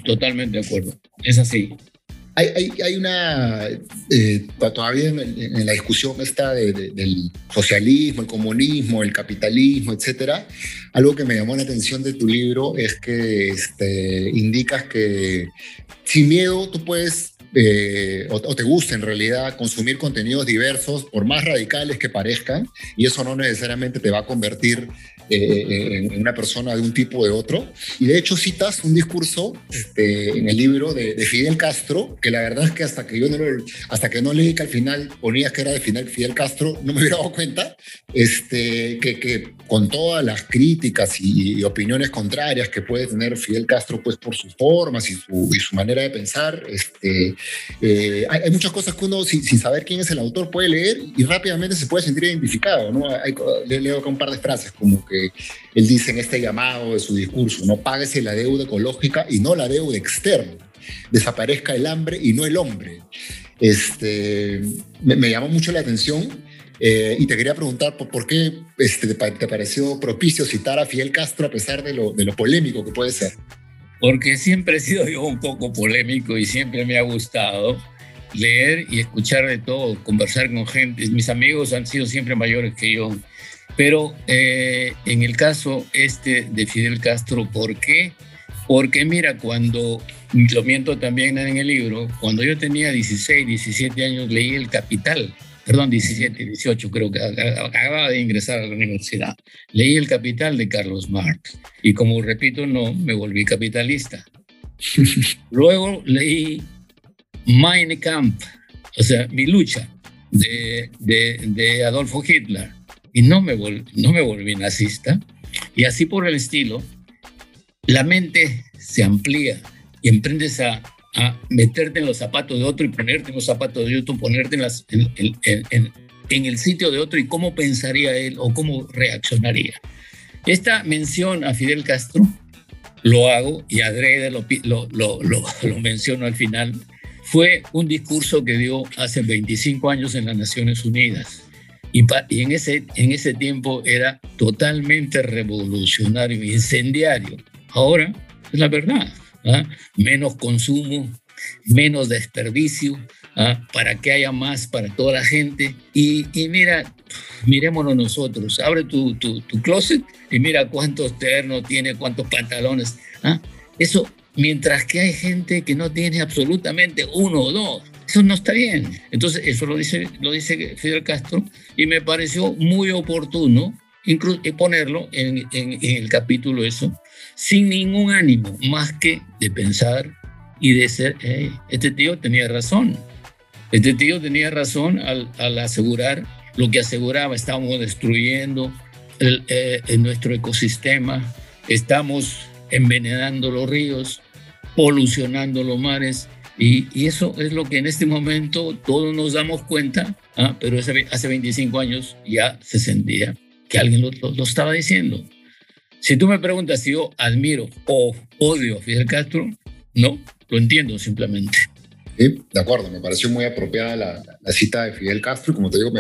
totalmente de acuerdo. Es así. Hay, una, eh, todavía en, la discusión esta del socialismo, el comunismo, el capitalismo, etcétera, algo que me llamó la atención de tu libro es que este, indicas que sin miedo tú puedes eh, o, o, te gusta en realidad consumir contenidos diversos, por más radicales que parezcan, y eso no necesariamente te va a convertir eh, en una persona de un tipo o de otro. Y de hecho citas un discurso este, en el libro de, Fidel Castro, que la verdad es que hasta que yo no, hasta que no leí que al final ponías que era de Fidel Castro, no me hubiera dado cuenta este, que, que con todas las críticas y, opiniones contrarias que puede tener Fidel Castro pues por sus formas y su, y su manera de pensar, este, eh, hay, muchas cosas que uno sin, sin, saber quién es el autor puede leer y rápidamente se puede sentir identificado. ¿no? Hay, leo acá un par de frases como que él dice en este llamado de su discurso, no páguese la deuda ecológica y no la deuda externa, desaparezca el hambre y no el hombre. Este, me, llamó mucho la atención eh, y te quería preguntar por, por qué este, te, pareció propicio citar a Fidel Castro a pesar de lo, de lo polémico que puede ser. Porque siempre he sido yo un poco polémico y siempre me ha gustado leer y escuchar de todo, conversar con gente. Mis amigos han sido siempre mayores que yo pero eh, en el caso este de Fidel Castro, ¿por qué? Porque mira, cuando, lo miento también en el libro, cuando yo tenía 16, 17 años leí El Capital, perdón, 17, 18 creo que acababa de ingresar a la universidad. Leí El Capital de Carlos Marx y como repito, no, me volví capitalista. [LAUGHS] Luego leí Mein Kampf, o sea, mi lucha de, de, de Adolfo Hitler y no me, no me volví nazista. Y así por el estilo, la mente se amplía y emprendes a, a meterte en los zapatos de otro y ponerte en los zapatos de otro, ponerte en, las, en, en, en, el sitio de otro y cómo pensaría él o cómo reaccionaría. Esta mención a Fidel Castro lo hago y adrede lo, lo, lo, [LAUGHS] lo, menciono al final. Fue un discurso que dio hace 25 años en las Naciones Unidas y, en, ese, en ese tiempo era totalmente revolucionario, incendiario. Ahora es la verdad. ¿Ah? Menos consumo, menos desperdicio, ¿ah? para que haya más para toda la gente. Y, y mira, mirémonos nosotros. Abre tu, tu, tu, closet y mira cuántos ternos tiene, cuántos pantalones. ¿ah? Eso, mientras que hay gente que no tiene absolutamente uno o dos. Eso no está bien. Entonces, eso lo dice, lo dice Fidel Castro y me pareció muy oportuno ponerlo en, en, el capítulo eso, sin ningún ánimo más que de pensar y de ser, este tío tenía razón. Este tío tenía razón al, asegurar lo que aseguraba, estábamos destruyendo eh, en nuestro ecosistema, estamos envenenando los ríos, polucionando los mares, y, eso es lo que en este momento todos nos damos cuenta, ¿ah? pero hace, hace 25 años ya se sentía que alguien lo, estaba diciendo. Si tú me preguntas si yo admiro o odio a Fidel Castro, no, lo entiendo simplemente. Sí, de acuerdo, me pareció muy apropiada la, cita de Fidel Castro y como te digo,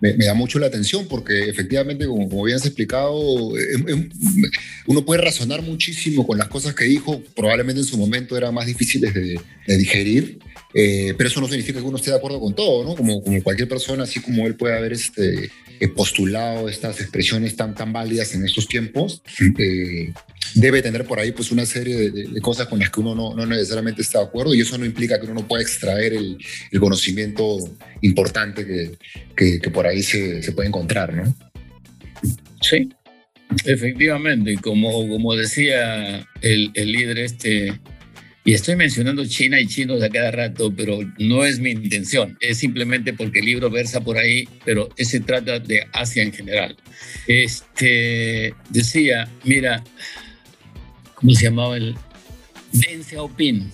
me, da mucho la atención porque efectivamente, como, como bien has explicado, em, em, uno puede razonar muchísimo con las cosas que dijo, probablemente en su momento eran más difíciles de, digerir, eh, pero eso no significa que uno esté de acuerdo con todo, ¿no? Como, como cualquier persona, así como él puede haber este, postulado estas expresiones tan, tan válidas en estos tiempos, eh, debe tener por ahí pues una serie de, cosas con las que uno no, no, necesariamente está de acuerdo y eso no implica que uno no pueda extraer el, el conocimiento importante que, que, por ahí se, se, puede encontrar, ¿no? Sí, efectivamente, como, como decía el, el líder este y estoy mencionando China y chinos a cada rato, pero no es mi intención. Es simplemente porque el libro versa por ahí, pero se trata de Asia en general. Este, decía, mira, ¿cómo se llamaba el? Deng Xiaoping.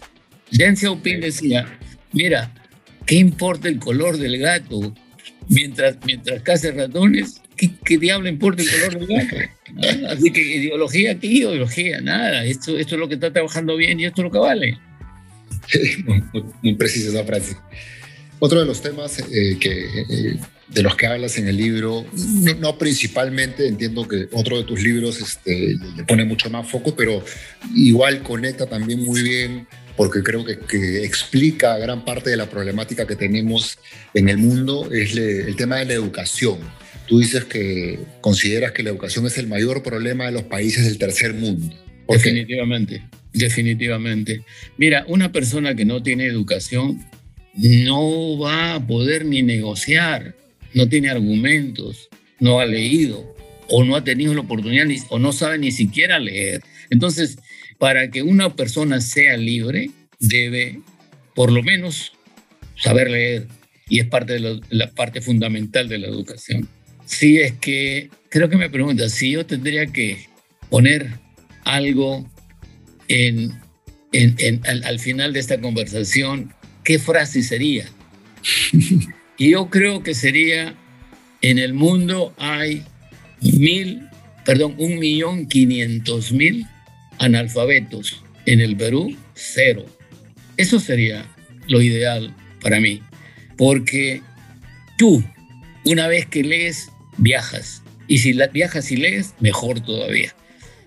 Deng Xiaoping decía, mira, ¿qué importa el color del gato? Mientras, mientras ratones, ¿qué, diablo importa el color del gato? Así que ideología aquí, ideología, nada. Esto, esto es lo que está trabajando bien y esto es lo que vale. muy, precisa esa frase. Otro de los temas eh, que, eh, de los que hablas en el libro, no, principalmente, entiendo que otro de tus libros este, le pone mucho más foco, pero igual conecta también muy bien porque creo que, que, explica gran parte de la problemática que tenemos en el mundo, es el tema de la educación. Tú dices que consideras que la educación es el mayor problema de los países del tercer mundo. Definitivamente, definitivamente. Mira, una persona que no tiene educación no va a poder ni negociar, no tiene argumentos, no ha leído o no ha tenido la oportunidad o no sabe ni siquiera leer. Entonces, para que una persona sea libre, debe por lo menos saber leer y es parte de la parte fundamental de la educación. Si es que, creo que me pregunta, si yo tendría que poner algo en, al, final de esta conversación, ¿qué frase sería? [LAUGHS] y yo creo que sería, en el mundo hay mil, perdón, un millón quinientos mil analfabetos. En el Perú, cero. Eso sería lo ideal para mí, porque tú, una vez que lees viajas. Y si la, viajas y lees, mejor todavía.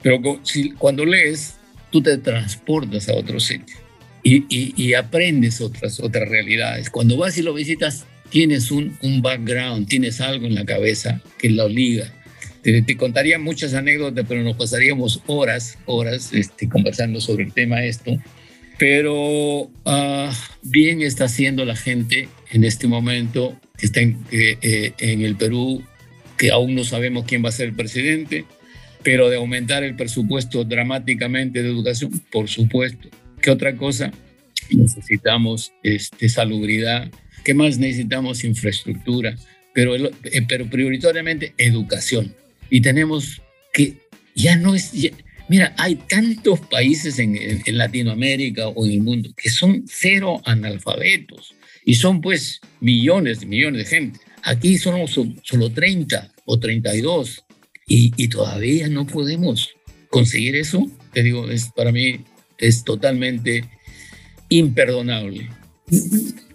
Pero si, cuando lees, tú te transportas a otro sitio y, y, aprendes otras, otras realidades. Cuando vas y lo visitas, tienes un, un background, tienes algo en la cabeza que lo liga. Te, contaría muchas anécdotas, pero nos pasaríamos horas, horas este, conversando sobre el tema esto. Pero uh, bien está haciendo la gente en este momento que está en, eh, en el Perú que aún no sabemos quién va a ser el presidente, pero de aumentar el presupuesto dramáticamente de educación, por supuesto. ¿Qué otra cosa? Necesitamos este, salubridad. ¿Qué más necesitamos? Infraestructura, pero, eh, pero prioritariamente educación. Y tenemos que, ya no es, mira, hay tantos países en, en Latinoamérica o en el mundo que son cero analfabetos y son pues millones y millones de gente. Aquí somos solo 30 o 32 y, y todavía no podemos conseguir eso. Te digo, es, para mí es totalmente imperdonable.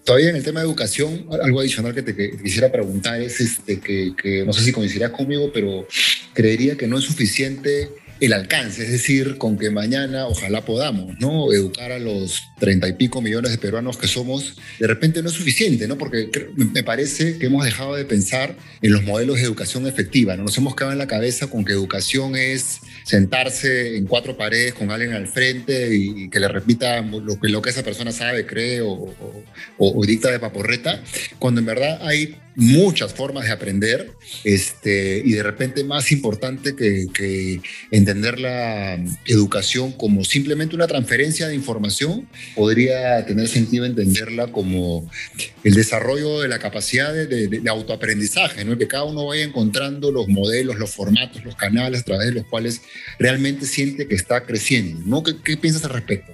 Todavía en el tema de educación, algo adicional que te quisiera preguntar es este, que, que no sé si coincidirás conmigo, pero creería que no es suficiente el alcance, es decir, con que mañana ojalá podamos, ¿no? Educar a los treinta y pico millones de peruanos que somos, de repente no es suficiente, ¿no? Porque me parece que hemos dejado de pensar en los modelos de educación efectiva, ¿no? Nos hemos quedado en la cabeza con que educación es sentarse en cuatro paredes con alguien al frente y, que le repita lo que, lo que esa persona sabe, cree o, o, o dicta de paporreta, cuando en verdad hay muchas formas de aprender este, y de repente más importante que, que, entender la educación como simplemente una transferencia de información, podría tener sentido entenderla como el desarrollo de la capacidad de, de, autoaprendizaje, ¿no? que cada uno vaya encontrando los modelos, los formatos, los canales a través de los cuales realmente siente que está creciendo. ¿no? ¿Qué, qué piensas al respecto?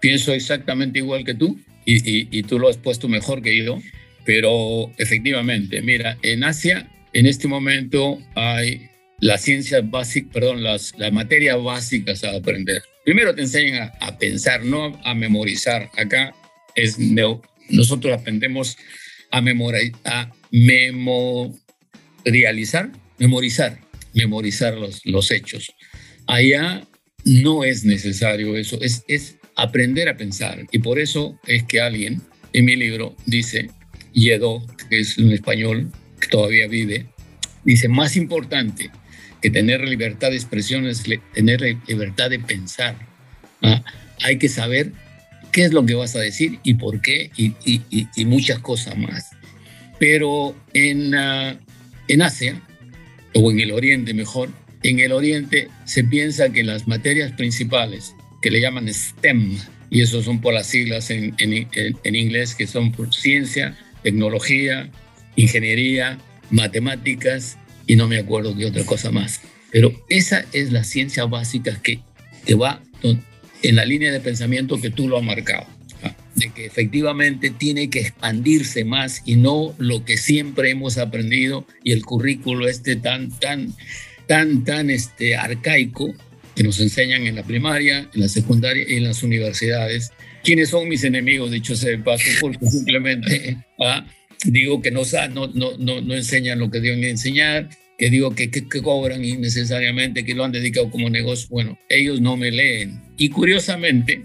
Pienso exactamente igual que tú y, y, y tú lo has puesto mejor que yo pero efectivamente, mira, en Asia en este momento hay las ciencias básicas, perdón, las, las materias básicas a aprender. Primero te enseñan a, pensar, no a memorizar. Acá es nosotros aprendemos a, memorizar, a memorializar, memorizar, memorizar los, los hechos. Allá no es necesario eso, es, es aprender a pensar. Y por eso es que alguien en mi libro dice Yedo, que es un español que todavía vive, dice, más importante que tener libertad de expresión es tener libertad de pensar. ¿ah? Hay que saber qué es lo que vas a decir y por qué y, muchas cosas más. Pero en, uh, en Asia, o en el Oriente mejor, en el Oriente se piensa que las materias principales, que le llaman STEM, y eso son por las siglas en, en, en inglés, que son por ciencia, tecnología, ingeniería, matemáticas y no me acuerdo de otra cosa más. Pero esa es la ciencia básica que te va en la línea de pensamiento que tú lo has marcado, de que efectivamente tiene que expandirse más y no lo que siempre hemos aprendido y el currículo este tan, tan, tan, tan este, arcaico que nos enseñan en la primaria, en la secundaria y en las universidades, quiénes son mis enemigos, dicho sea de paso, porque simplemente ¿ah? Digo que no, no, no, no, enseñan lo que deben enseñar, que digo que, que, cobran innecesariamente, que lo han dedicado como negocio. Bueno, ellos no me leen. Y curiosamente,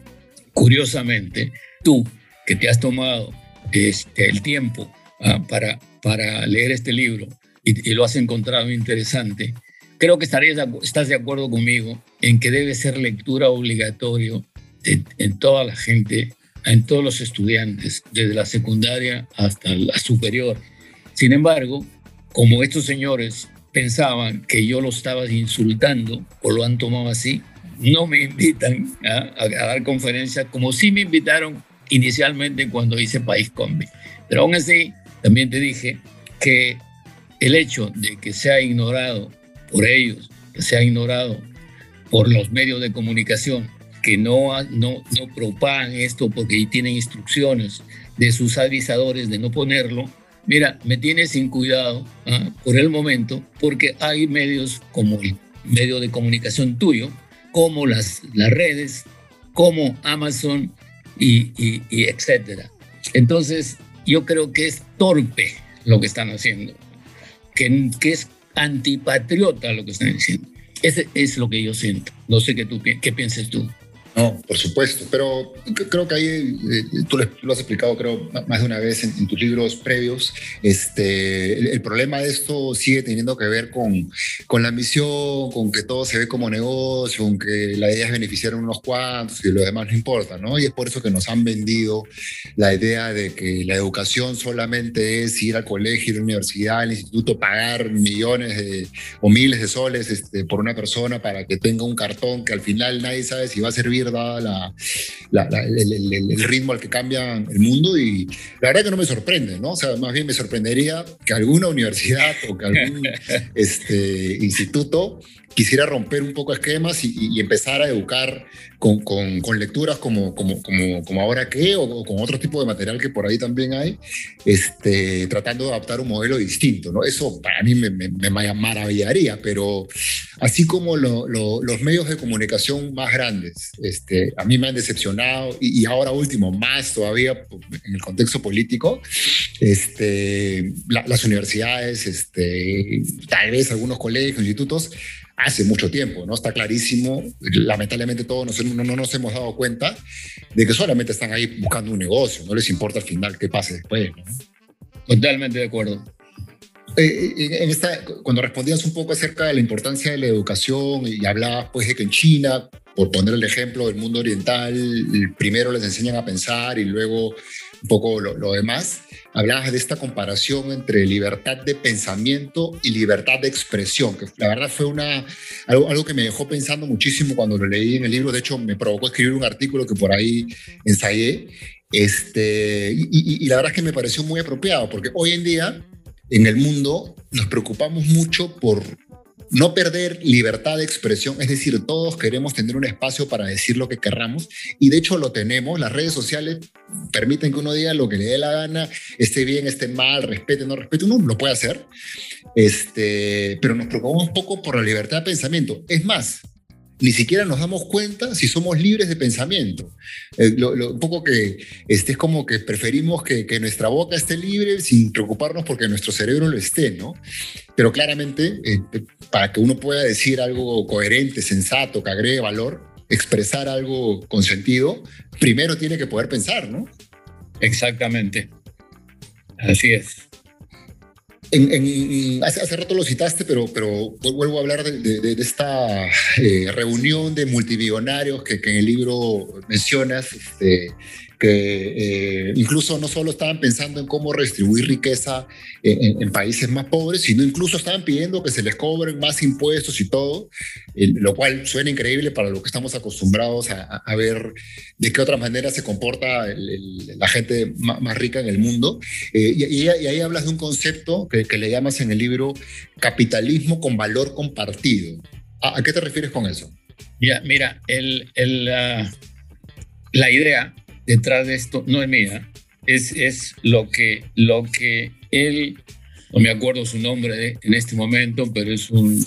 curiosamente, tú que te has tomado este, el tiempo ¿ah? para, para leer este libro y, y, lo has encontrado interesante, creo que estarías, estás de acuerdo conmigo en que debe ser lectura obligatorio en, toda la gente, en todos los estudiantes, desde la secundaria hasta la superior. Sin embargo, como estos señores pensaban que yo lo estaba insultando o lo han tomado así, no me invitan a, dar conferencias como sí me invitaron inicialmente cuando hice País Combi. Pero aún así, también te dije que el hecho de que sea ignorado por ellos, que sea ignorado por los medios de comunicación, que no, no, no propagan esto porque tienen instrucciones de sus avisadores de no ponerlo, mira, me tiene sin cuidado ¿ah? por el momento porque hay medios como el medio de comunicación tuyo, como las, las redes, como Amazon y, y, etcétera. Entonces, yo creo que es torpe lo que están haciendo, que, que es antipatriota lo que están diciendo. Ese es lo que yo siento. No sé qué, tú, qué piensas tú. No, por supuesto, pero creo que ahí eh, tú lo has explicado, creo, más de una vez en, tus libros previos. Este, el, problema de esto sigue teniendo que ver con, con la ambición, con que todo se ve como negocio, con que la idea es beneficiar a unos cuantos y lo demás no importa, ¿no? Y es por eso que nos han vendido la idea de que la educación solamente es ir al colegio, a la universidad, al instituto, pagar millones de, o miles de soles este, por una persona para que tenga un cartón que al final nadie sabe si va a servir dada el, ritmo al que cambia el mundo y la verdad que no me sorprende, ¿no? O sea, más bien me sorprendería que alguna universidad o que algún [LAUGHS] este, instituto quisiera romper un poco esquemas y, empezar a educar con, con, lecturas como, como, como, como, ahora qué o, con otro tipo de material que por ahí también hay, este, tratando de adaptar un modelo distinto. ¿no? Eso para mí me, me, me maravillaría, pero así como los medios de comunicación más grandes, este, a mí me han decepcionado y, ahora último, más todavía en el contexto político, este, las universidades, este, tal vez algunos colegios, institutos, hace mucho tiempo, ¿no? Está clarísimo, lamentablemente todos no, no, nos hemos dado cuenta de que solamente están ahí buscando un negocio, no les importa al final qué pase después, ¿no? Totalmente de acuerdo. Eh, en esta, cuando respondías un poco acerca de la importancia de la educación y hablabas pues de que en China, por poner el ejemplo del mundo oriental, primero les enseñan a pensar y luego un poco lo, demás, hablabas de esta comparación entre libertad de pensamiento y libertad de expresión, que la verdad fue una, algo, algo que me dejó pensando muchísimo cuando lo leí en el libro. De hecho, me provocó escribir un artículo que por ahí ensayé. Este, y, y la verdad es que me pareció muy apropiado, porque hoy en día en el mundo nos preocupamos mucho por no perder libertad de expresión, es decir, todos queremos tener un espacio para decir lo que querramos y de hecho lo tenemos, las redes sociales permiten que uno diga lo que le dé la gana, esté bien, esté mal, respete, no respete, uno lo puede hacer, este, pero nos preocupamos poco por la libertad de pensamiento. Es más, ni siquiera nos damos cuenta si somos libres de pensamiento. Eh, lo, un poco que este, es como que preferimos que, nuestra boca esté libre sin preocuparnos porque nuestro cerebro lo esté, ¿no? Pero claramente, eh, para que uno pueda decir algo coherente, sensato, que agregue valor, expresar algo con sentido, primero tiene que poder pensar, ¿no? Exactamente. Así es hace, rato lo citaste, pero, pero vuelvo a hablar de, esta eh, reunión de multimillonarios que, que, en el libro mencionas, este, que eh, incluso no solo estaban pensando en cómo redistribuir riqueza en, países más pobres, sino incluso estaban pidiendo que se les cobren más impuestos y todo, lo cual suena increíble para lo que estamos acostumbrados a, ver de qué otra manera se comporta la gente más, rica en el mundo. Eh, y, ahí hablas de un concepto que, le llamas en el libro capitalismo con valor compartido. ¿A, qué te refieres con eso? Ya, mira, el, el, la idea detrás de esto no es mía, es, es lo, que, lo que él, no me acuerdo su nombre en este momento, pero es un,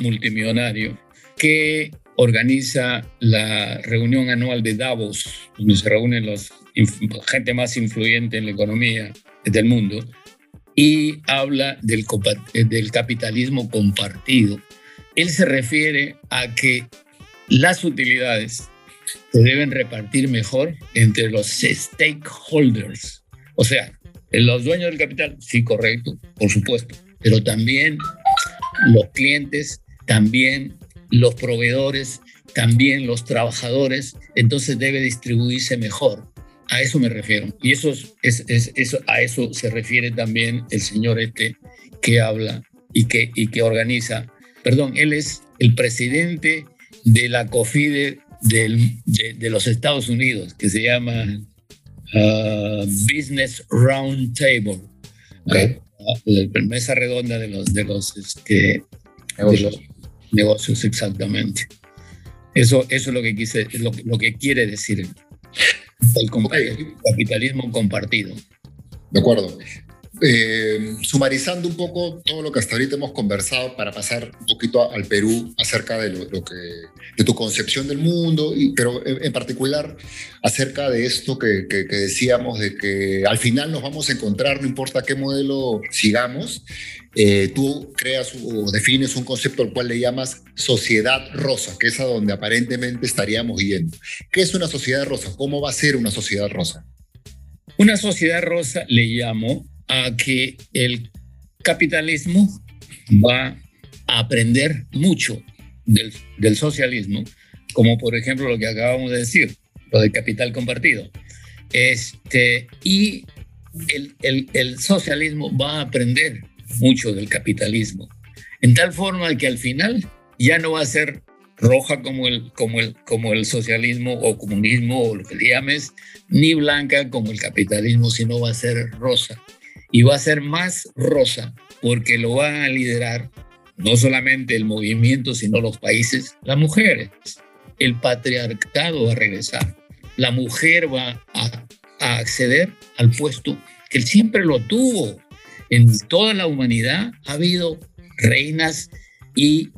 multimillonario que organiza la reunión anual de Davos, donde se reúnen los gente más influyente en la economía del mundo, y habla del capitalismo compartido. Él se refiere a que las utilidades se deben repartir mejor entre los stakeholders. O sea, los dueños del capital, sí, correcto, por supuesto, pero también los clientes, también los proveedores, también los trabajadores, entonces debe distribuirse mejor. A eso me refiero. Y eso, es, eso, a eso se refiere también el señor este que habla y que, y que organiza. Perdón, él es el presidente de la COFIDE de, los Estados Unidos que se llama uh, Business Roundtable. Okay. la, mesa redonda de los, de los, este, negocios. negocios, exactamente. Eso, eso es lo que, quise, lo, lo que quiere decir el, capitalismo compartido. De acuerdo. Eh, sumarizando un poco todo lo que hasta ahorita hemos conversado para pasar un poquito al Perú acerca de lo, que de tu concepción del mundo, y, pero en, particular acerca de esto que, decíamos de que al final nos vamos a encontrar, no importa qué modelo sigamos, eh, tú creas o defines un concepto al cual le llamas sociedad rosa, que es a donde aparentemente estaríamos yendo. ¿Qué es una sociedad rosa? ¿Cómo va a ser una sociedad rosa? Una sociedad rosa le llamo a que el capitalismo va a aprender mucho del, socialismo, como por ejemplo lo que acabamos de decir, lo del capital compartido. Este, y el, el, socialismo va a aprender mucho del capitalismo, en tal forma que al final ya no va a ser roja como el, como el, como el socialismo o comunismo o lo que le llames, ni blanca como el capitalismo, sino va a ser rosa y va a ser más rosa porque lo van a liderar no solamente el movimiento, sino los países, las mujeres. El patriarcado va a regresar. La mujer va a, acceder al puesto que él siempre lo tuvo. En toda la humanidad ha habido reinas y,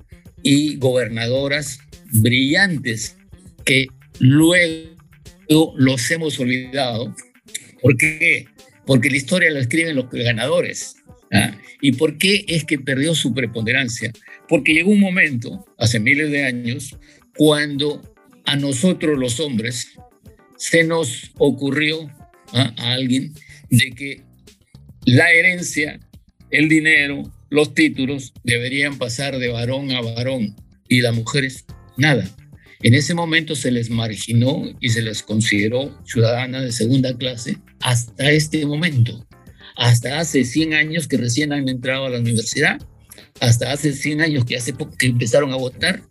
gobernadoras brillantes que luego los hemos olvidado. ¿Por qué? Porque la historia la escriben los ganadores. ¿ah? ¿Y por qué es que perdió su preponderancia? Porque llegó un momento, hace miles de años, cuando a nosotros los hombres se nos ocurrió ¿ah? a alguien de que la herencia, el dinero, los títulos deberían pasar de varón a varón y las mujeres nada. En ese momento se les marginó y se les consideró ciudadanas de segunda clase hasta este momento, hasta hace 100 años que recién han entrado a la universidad, hasta hace 100 años que hace poco empezaron a votar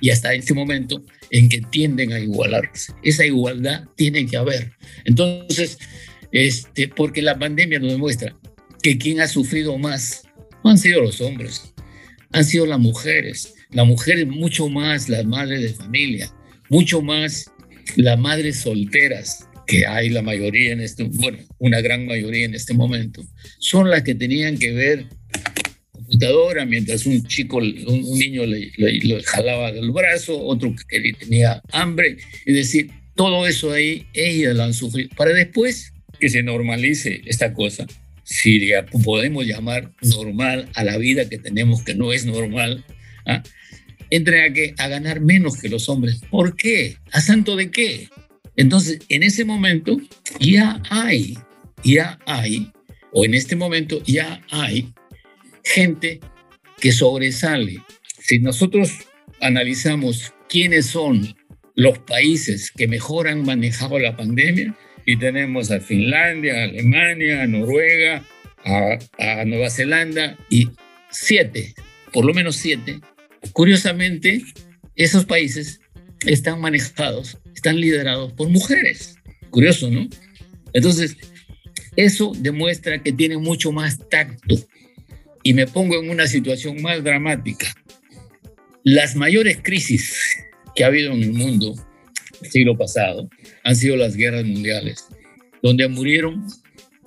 y hasta este momento en que tienden a igualarse. Esa igualdad tiene que haber. Entonces, este, porque la pandemia nos demuestra que quien ha sufrido más no han sido los hombres, han sido las mujeres. Las mujeres mucho más las madres de familia, mucho más las madres solteras, que hay la mayoría en este, bueno, una gran mayoría en este momento, son las que tenían que ver computadora mientras un chico, un, niño le, le, jalaba el brazo, otro que tenía hambre, es decir, todo eso ahí ellas lo han sufrido, para después que se normalice esta cosa si podemos llamar normal a la vida que tenemos, que no es normal, ¿ah? Entre a, que, a ganar menos que los hombres. ¿Por qué? ¿A santo de qué? Entonces, en ese momento ya hay, ya hay, o en este momento ya hay gente que sobresale. Si nosotros analizamos quiénes son los países que mejor han manejado la pandemia, y tenemos a Finlandia, a Alemania, a Noruega, a, Nueva Zelanda y siete, por lo menos siete. Curiosamente, esos países están manejados, están liderados por mujeres. Curioso, ¿no? Entonces, eso demuestra que tienen mucho más tacto. Y me pongo en una situación más dramática. Las mayores crisis que ha habido en el mundo el siglo pasado han sido las guerras mundiales, donde murieron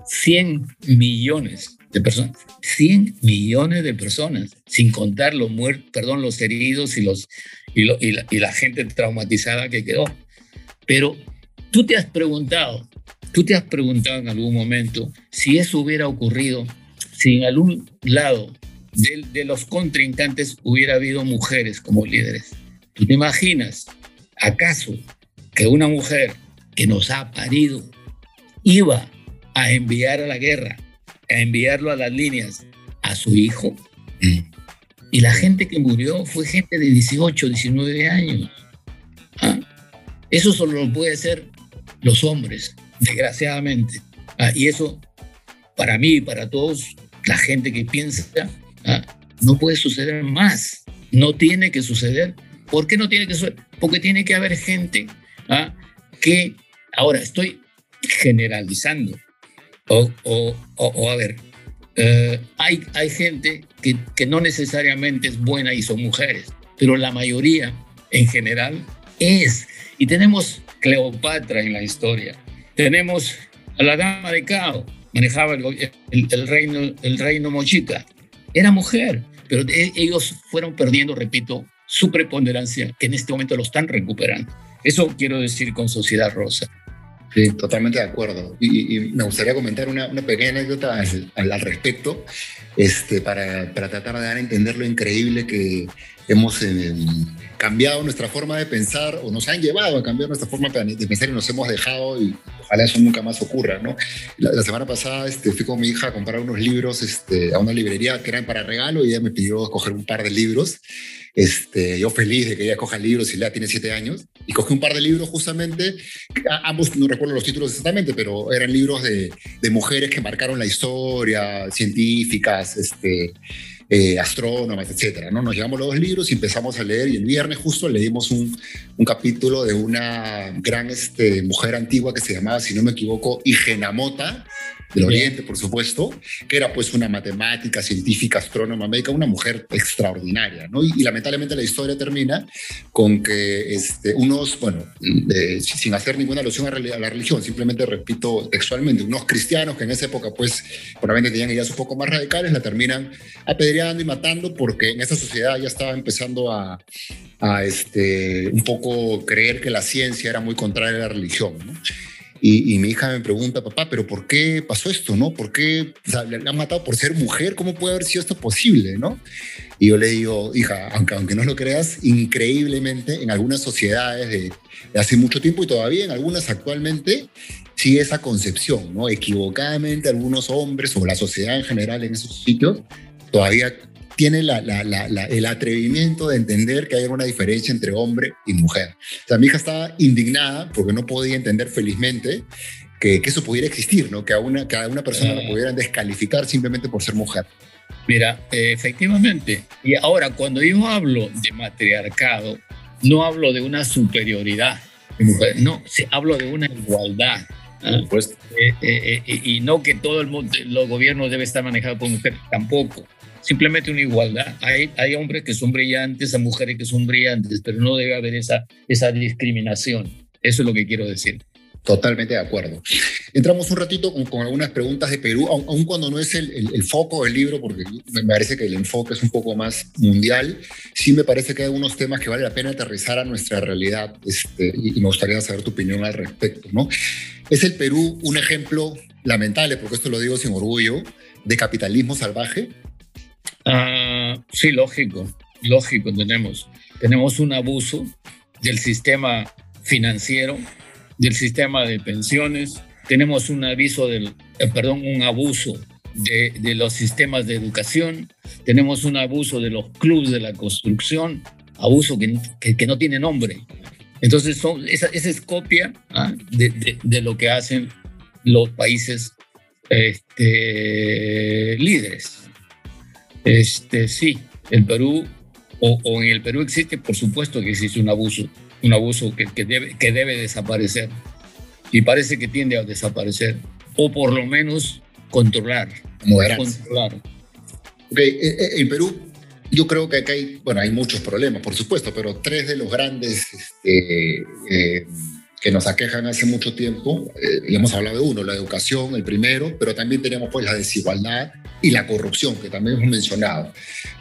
100 millones de personas. 100 millones de personas, sin contar los muertos, perdón, los heridos y, los, y, la, gente traumatizada que quedó. Pero tú te has preguntado, tú te has preguntado en algún momento si eso hubiera ocurrido, si en algún lado de, de, los contrincantes hubiera habido mujeres como líderes. ¿Tú te imaginas, acaso, que una mujer que nos ha parido iba a enviar a la guerra, enviarlo a las líneas a su hijo. Y la gente que murió fue gente de 18, 19 años. ¿Ah? Eso solo lo puede hacer los hombres, desgraciadamente. ¿Ah? Y eso, para mí y para todos, la gente que piensa, ¿ah? no puede suceder más. No tiene que suceder. ¿Por qué no tiene que suceder? Porque tiene que haber gente ¿ah? que ahora estoy generalizando. O, o, o, a ver, eh, hay, hay gente que, que no necesariamente es buena y son mujeres, pero la mayoría en general es. Y tenemos Cleopatra en la historia. Tenemos a la dama de Cao, manejaba el, el, reino, el reino mochica. Era mujer, pero ellos fueron perdiendo, repito, su preponderancia, que en este momento lo están recuperando. Eso quiero decir con Sociedad Rosa. Sí, totalmente de acuerdo. Y, me gustaría comentar una, pequeña anécdota al, respecto, este, para, para, tratar de dar a entender lo increíble que hemos cambiado nuestra forma de pensar o nos han llevado a cambiar nuestra forma de pensar y nos hemos dejado y ojalá eso nunca más ocurra. ¿no? La, semana pasada este, fui con mi hija a comprar unos libros este, a una librería que eran para regalo y ella me pidió escoger un par de libros. Este, yo feliz de que ella coja libros y lea, tiene siete años, y cogí un par de libros justamente, ambos no recuerdo los títulos exactamente, pero eran libros de, de mujeres que marcaron la historia, científicas, este, eh, astrónomas, etcétera. ¿no? Nos llevamos los dos libros y empezamos a leer y el viernes justo leímos un, un capítulo de una gran este, mujer antigua que se llamaba, si no me equivoco, Igenamota, del Oriente, por supuesto, que era pues una matemática, científica, astrónoma, médica, una mujer extraordinaria, ¿no? Y, lamentablemente la historia termina con que este, unos, bueno, sin hacer ninguna alusión a, la religión, simplemente repito textualmente, unos cristianos que en esa época pues probablemente tenían ideas un poco más radicales, la terminan apedreando y matando porque en esa sociedad ya estaba empezando a, a este, un poco creer que la ciencia era muy contraria a la religión, ¿no? Y, mi hija me pregunta, papá, ¿pero por qué pasó esto? ¿No? ¿Por qué le han matado por ser mujer? ¿Cómo puede haber sido esto posible? ¿no? Y yo le digo, hija, aunque, aunque no lo creas, increíblemente en algunas sociedades de, hace mucho tiempo y todavía en algunas actualmente, sí esa concepción, ¿no? Equivocadamente algunos hombres o la sociedad en general en esos sitios todavía tiene el atrevimiento de entender que hay una diferencia entre hombre y mujer. O sea, mi hija estaba indignada porque no podía entender felizmente que, eso pudiera existir, ¿no? Que a una, que una persona la eh. pudieran descalificar simplemente por ser mujer. Mira, efectivamente. Y ahora, cuando yo hablo de matriarcado, no hablo de una superioridad no, hablo de una igualdad. ¿ah? Eh, eh, eh, y no que todo el mundo, los gobiernos debe estar manejado por mujeres, tampoco. Simplemente una igualdad. Hay, hay hombres que son brillantes, hay mujeres que son brillantes, pero no debe haber esa, esa discriminación. Eso es lo que quiero decir. Totalmente de acuerdo. Entramos un ratito con, algunas preguntas de Perú, aun, cuando no es el, foco del libro, porque me parece que el enfoque es un poco más mundial, sí me parece que hay algunos temas que vale la pena aterrizar a nuestra realidad este, y, me gustaría saber tu opinión al respecto. ¿no? ¿Es el Perú un ejemplo lamentable, porque esto lo digo sin orgullo, de capitalismo salvaje? Ah, sí, lógico, lógico tenemos. Tenemos un abuso del sistema financiero del sistema de pensiones, tenemos un aviso del, eh, perdón, un abuso de, los sistemas de educación, tenemos un abuso de los clubes de la construcción, abuso que, que, no tiene nombre. Entonces, esa, esa es copia ¿ah? de, de, lo que hacen los países este, líderes. Este, sí, el Perú, o, o en el Perú existe, por supuesto que existe un abuso un abuso que, que, debe, que debe desaparecer y parece que tiende a desaparecer o por lo menos controlar. Controlar. Okay. Eh, eh, en Perú yo creo que acá hay, bueno, hay muchos problemas, por supuesto, pero tres de los grandes este, eh, que nos aquejan hace mucho tiempo, eh, y hemos hablado de uno, la educación, el primero, pero también tenemos pues la desigualdad y la corrupción, que también hemos mencionado.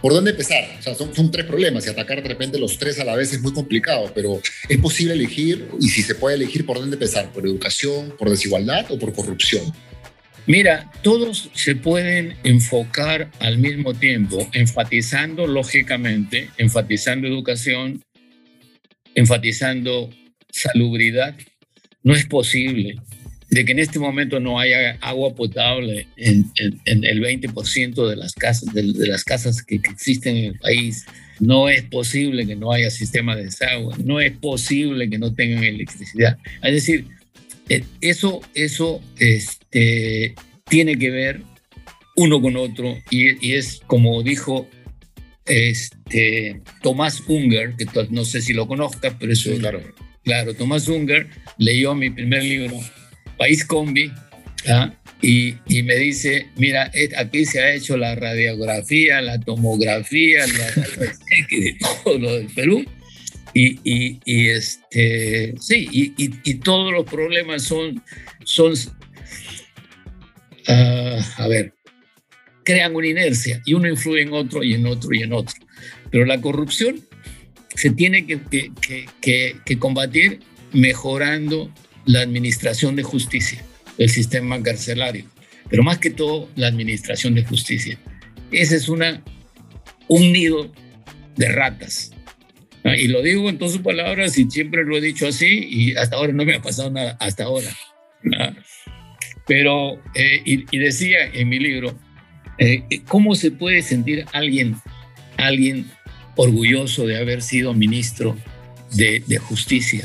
¿Por dónde empezar? O sea, son, son tres problemas y atacar de repente los tres a la vez es muy complicado, pero es posible elegir y si se puede elegir, ¿por dónde empezar? ¿Por educación, por desigualdad o por corrupción? Mira, todos se pueden enfocar al mismo tiempo, enfatizando lógicamente, enfatizando educación, enfatizando salubridad, no es posible de que en este momento no haya agua potable en, el 20% de las casas de, las casas que, existen en el país. No es posible que no haya sistema de desagüe, no es posible que no tengan electricidad. Es decir, eh, eso, eso este, tiene que ver uno con otro y, y es como dijo este, Tomás Unger, que no sé si lo conozcas, pero eso claro. Claro, Tomás Unger leyó mi primer libro, País Combi, y, y, me dice, mira, aquí se ha hecho la radiografía, la tomografía, la, [LAUGHS] de todo lo del Perú. Y, y, y este, sí, y, todos los problemas son, son uh, a ver, crean una inercia y uno influye en otro y en otro y en otro. Pero la corrupción se tiene que, que, que, combatir mejorando la administración de justicia, el sistema carcelario, pero más que todo la administración de justicia. Ese es una, un nido de ratas. Y lo digo en todas sus palabras y siempre lo he dicho así y hasta ahora no me ha pasado nada, hasta ahora. Pero, eh, y, decía en mi libro, eh, ¿cómo se puede sentir alguien, alguien orgulloso de haber sido ministro de, justicia.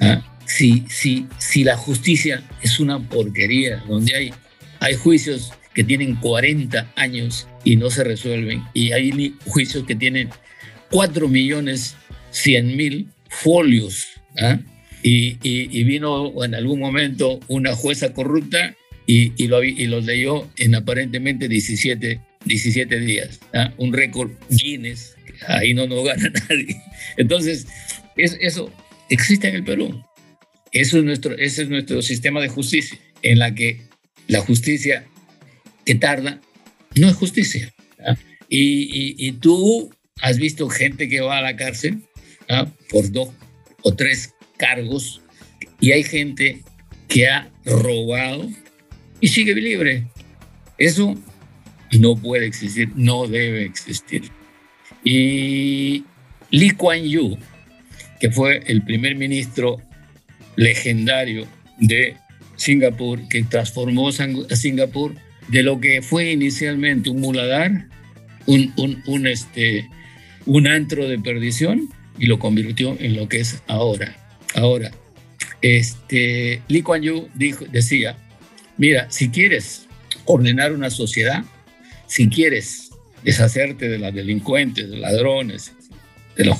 ¿ah? Si, si, si la justicia es una porquería, donde hay, hay juicios que tienen 40 años y no se resuelven, y hay juicios que tienen 4 millones 100 mil folios, ¿ah? y, y, vino en algún momento una jueza corrupta y, y, lo, y los leyó en aparentemente 17, 17 días, ¿ah? un récord Guinness ahí no nos gana [LAUGHS] nadie. Entonces, eso existe en el Perú. Eso es nuestro, ese es nuestro sistema de justicia, en la que la justicia que tarda no es justicia. Y, tú has visto gente que va a la cárcel por dos o tres cargos y hay gente que ha robado y sigue libre. Eso no puede existir, no debe existir. Y Lee Kuan Yew, que fue el primer ministro legendario de Singapur, que transformó a Singapur de lo que fue inicialmente un muladar un, un, este, un antro de perdición y lo convirtió en lo que es ahora. Ahora, este, Lee Kuan Yew dijo, decía, mira, si quieres ordenar una sociedad, si quieres deshacerte de los delincuentes, de ladrones, de los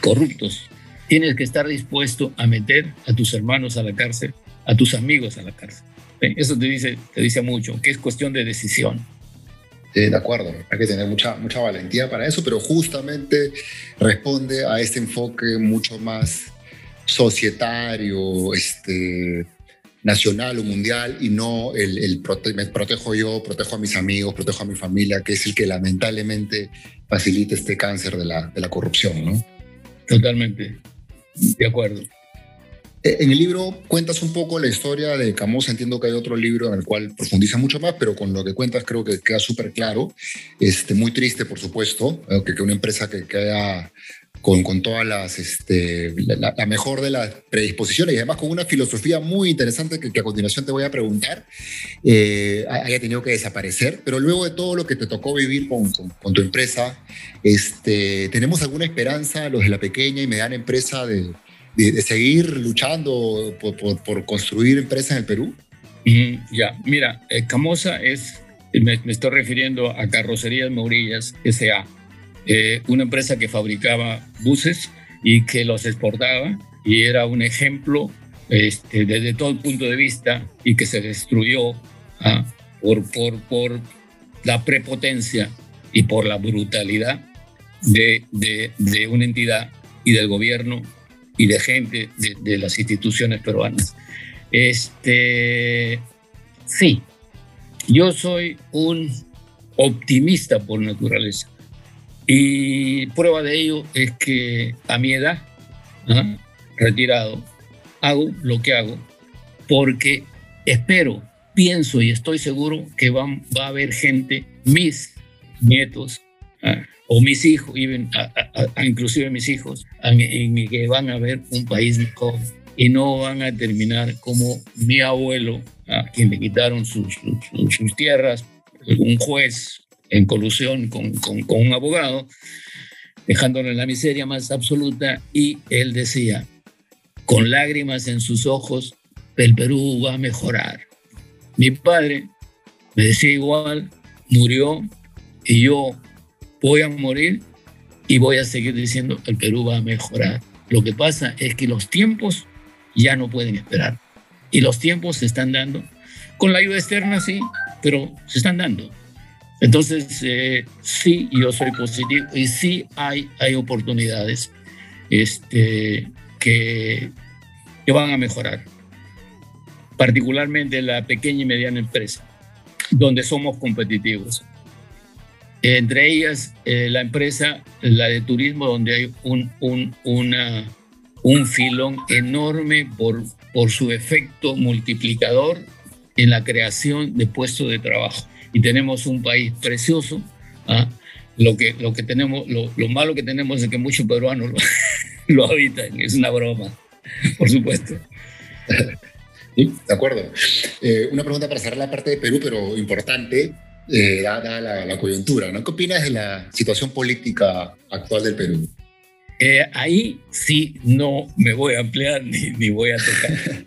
corruptos, tienes que estar dispuesto a meter a tus hermanos a la cárcel, a tus amigos a la cárcel. Eso te dice, te dice mucho, que es cuestión de decisión. de acuerdo, hay que tener mucha, mucha valentía para eso, pero justamente responde a este enfoque mucho más societario, este, nacional o mundial y no el, el me protejo yo, protejo a mis amigos, protejo a mi familia, que es el que lamentablemente facilita este cáncer de la, de la corrupción, ¿no? Totalmente, de acuerdo. Eh, en el libro cuentas un poco la historia de Camus. Entiendo que hay otro libro en el cual profundiza mucho más, pero con lo que cuentas creo que queda súper claro. Este, muy triste, por supuesto, eh, que, que una empresa que queda con, con todas las, este, la, mejor de las predisposiciones y además con una filosofía muy interesante que, a continuación te voy a preguntar, eh, haya tenido que desaparecer. Pero luego de todo lo que te tocó vivir con, con, tu empresa, este, ¿tenemos alguna esperanza, los de la pequeña y mediana empresa, de, de, seguir luchando por, por, construir empresas en el Perú? ya, mira, Camosa es, me, me, estoy refiriendo a Carrocerías Mourillas S.A., eh, una empresa que fabricaba buses y que los exportaba y era un ejemplo este, desde todo el punto de vista y que se destruyó ¿ah? por, por, por la prepotencia y por la brutalidad de, de, de, una entidad y del gobierno y de gente de, de las instituciones peruanas. Este, sí, yo soy un optimista por naturaleza. Y prueba de ello es que a mi edad, retirado, hago lo que hago porque espero, pienso y estoy seguro que va, va a haber gente, mis nietos ¿ah? o mis hijos, inclusive mis hijos, en, que van a ver un país mejor y no van a terminar como mi abuelo, a quien le quitaron sus, sus, sus tierras, un juez en colusión con, un abogado, dejándolo en la miseria más absoluta, y él decía, con lágrimas en sus ojos, el Perú va a mejorar. Mi padre me decía igual, murió, y yo voy a morir y voy a seguir diciendo, el Perú va a mejorar. Lo que pasa es que los tiempos ya no pueden esperar. Y los tiempos se están dando. Con la ayuda externa, sí, pero se están dando. Entonces, eh, sí, yo soy positivo y sí hay, hay oportunidades este, que, que van a mejorar, particularmente la pequeña y mediana empresa, donde somos competitivos. Entre ellas, eh, la empresa, la de turismo, donde hay un, un, una, un filón enorme por, por su efecto multiplicador en la creación de puestos de trabajo y tenemos un país precioso. ¿ah? Lo, que, lo, que tenemos, lo, lo, malo que tenemos es que muchos peruanos lo, [LAUGHS] lo habitan, es una broma, por supuesto. [LAUGHS] Sí, de acuerdo. Eh, una pregunta para cerrar la parte de Perú, pero importante, eh, dada la, coyuntura. ¿no? ¿Qué opinas de la situación política actual del Perú? Eh, ahí sí no me voy a ampliar [LAUGHS] ni, ni voy a tocar,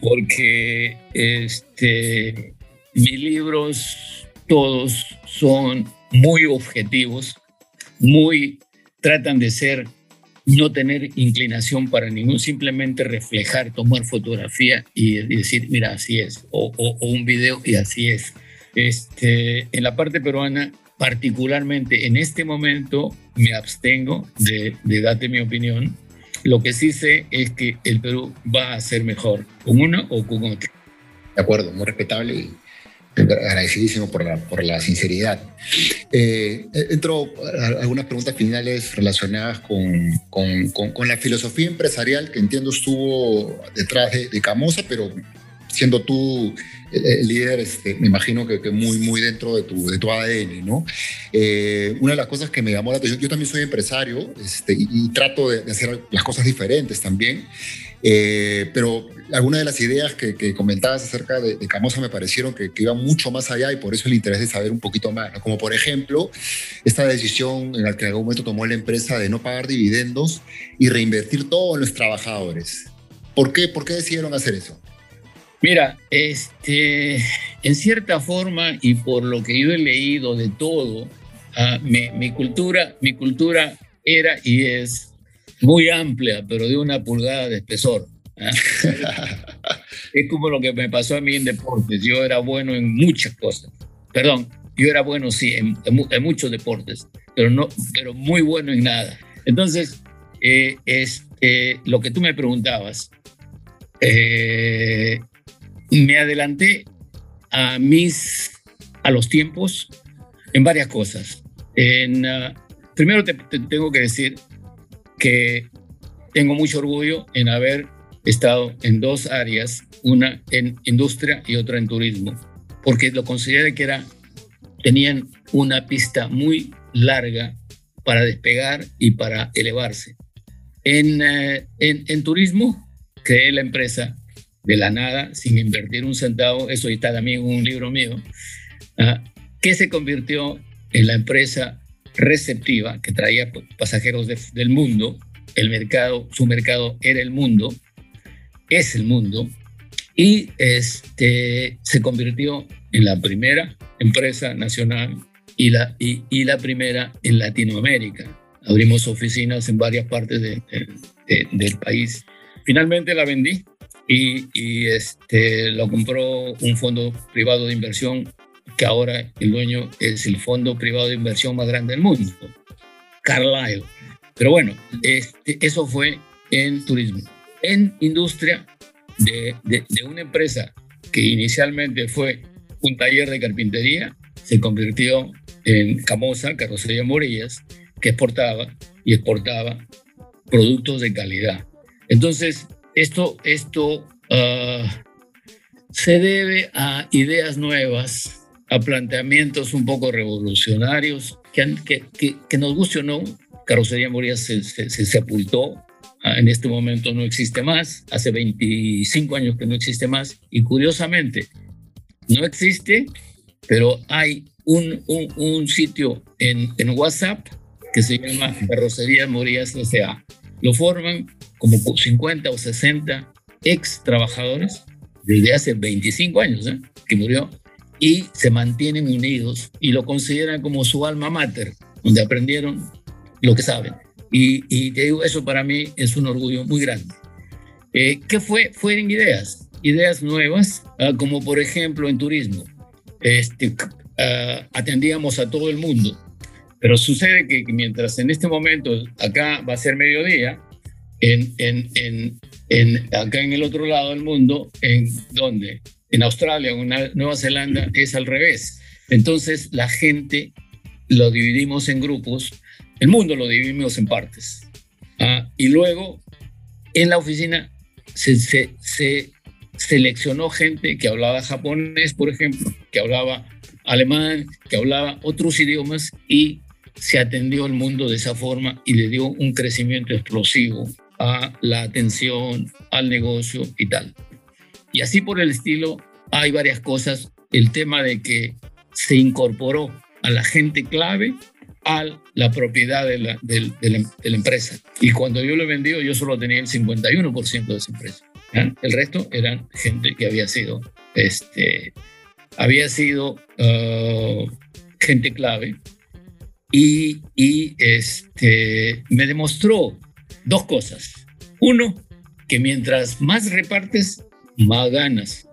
porque este, mis libros todos son muy objetivos, muy tratan de ser, no tener inclinación para ningún, simplemente reflejar, tomar fotografía y, decir, mira, así es, o, un video y así es. Este, en la parte peruana, particularmente en este momento, me abstengo de, de darte mi opinión. Lo que sí sé es que el Perú va a ser mejor con uno o con otro. De acuerdo, muy respetable y agradecidísimo por la, por la sinceridad. Eh, entro a algunas preguntas finales relacionadas con, con, con, la filosofía empresarial que entiendo estuvo detrás de, de Camosa, pero siendo tú el líder, este, me imagino que, muy, muy dentro de tu, de tu ADN, ¿no? Eh, una de las cosas que me llamó la atención, yo también soy empresario este, y, trato de, hacer las cosas diferentes también, eh, pero algunas de las ideas que, comentabas acerca de, Camosa me parecieron que, iban mucho más allá y por eso el interés de saber un poquito más, como por ejemplo esta decisión en la que en algún momento tomó la empresa de no pagar dividendos y reinvertir todos los trabajadores. ¿Por qué, ¿Por qué decidieron hacer eso? Mira, este, en cierta forma y por lo que yo he leído de todo, ah, mi, cultura, mi cultura era y es muy amplia, pero de una pulgada de espesor. ¿ah? [LAUGHS] es como lo que me pasó a mí en deportes. Yo era bueno en muchas cosas. Perdón, yo era bueno, sí, en, muchos deportes, pero, no, pero muy bueno en nada. Entonces, eh, es, lo que tú me preguntabas, eh, me adelanté a mis a los tiempos en varias cosas. En, ah, primero te, tengo que decir que tengo mucho orgullo en haber estado en dos áreas, una en industria y otra en turismo, porque lo consideré que era tenían una pista muy larga para despegar y para elevarse. En, eh, en, turismo creé la empresa de la nada, sin invertir un centavo, eso está también en un libro mío, ¿ah? que se convirtió en la empresa receptiva que traía pasajeros del mundo, el mercado, su mercado era el mundo, es el mundo, y este, se convirtió en la primera empresa nacional y la, y, la primera en Latinoamérica. Abrimos oficinas en varias partes del país. Finalmente la vendí y, este, lo compró un fondo privado de inversión que ahora el dueño es el fondo privado de inversión más grande del mundo, Carlyle. Pero bueno, este, eso fue en turismo. En industria de, una empresa que inicialmente fue un taller de carpintería, se convirtió en Camosa, Carrocería Morillas, que exportaba y exportaba productos de calidad. Entonces, esto, esto ah, se debe a ideas nuevas, a planteamientos un poco revolucionarios, que, que, que, nos guste o no, Carrocería Moría se, se, sepultó, ah, en este momento no existe más, hace 25 años que no existe más, y curiosamente, no existe, pero hay un, un, un sitio en, en WhatsApp que se llama Carrocería Morías S.A. Lo forman como 50 o 60 ex trabajadores desde hace 25 años ¿eh? que murió y se mantienen unidos y lo consideran como su alma mater, donde aprendieron lo que saben. Y, y te digo, eso para mí es un orgullo muy grande. Eh, ¿Qué fue? Fueron ideas, ideas nuevas, ah, como por ejemplo en turismo. Este, ah, atendíamos a todo el mundo, pero sucede que mientras en este momento acá va a ser mediodía, en, en, en, acá en el otro lado del mundo, en donde en Australia o en Nueva Zelanda es al revés. Entonces la gente lo dividimos en grupos, el mundo lo dividimos en partes. Ah, y luego en la oficina se, se, se, seleccionó gente que hablaba japonés, por ejemplo, que hablaba alemán, que hablaba otros idiomas y se atendió al mundo de esa forma y le dio un crecimiento explosivo a la atención, al negocio y tal. Y así por el estilo, hay varias cosas. El tema de que se incorporó a la gente clave a la propiedad de la, de, empresa. Y cuando yo lo vendí, yo solo tenía el 51% de esa empresa. El resto eran gente que había sido, este, había sido uh, gente clave y, y este, me demostró dos cosas. Uno, que mientras más repartes, más ganas.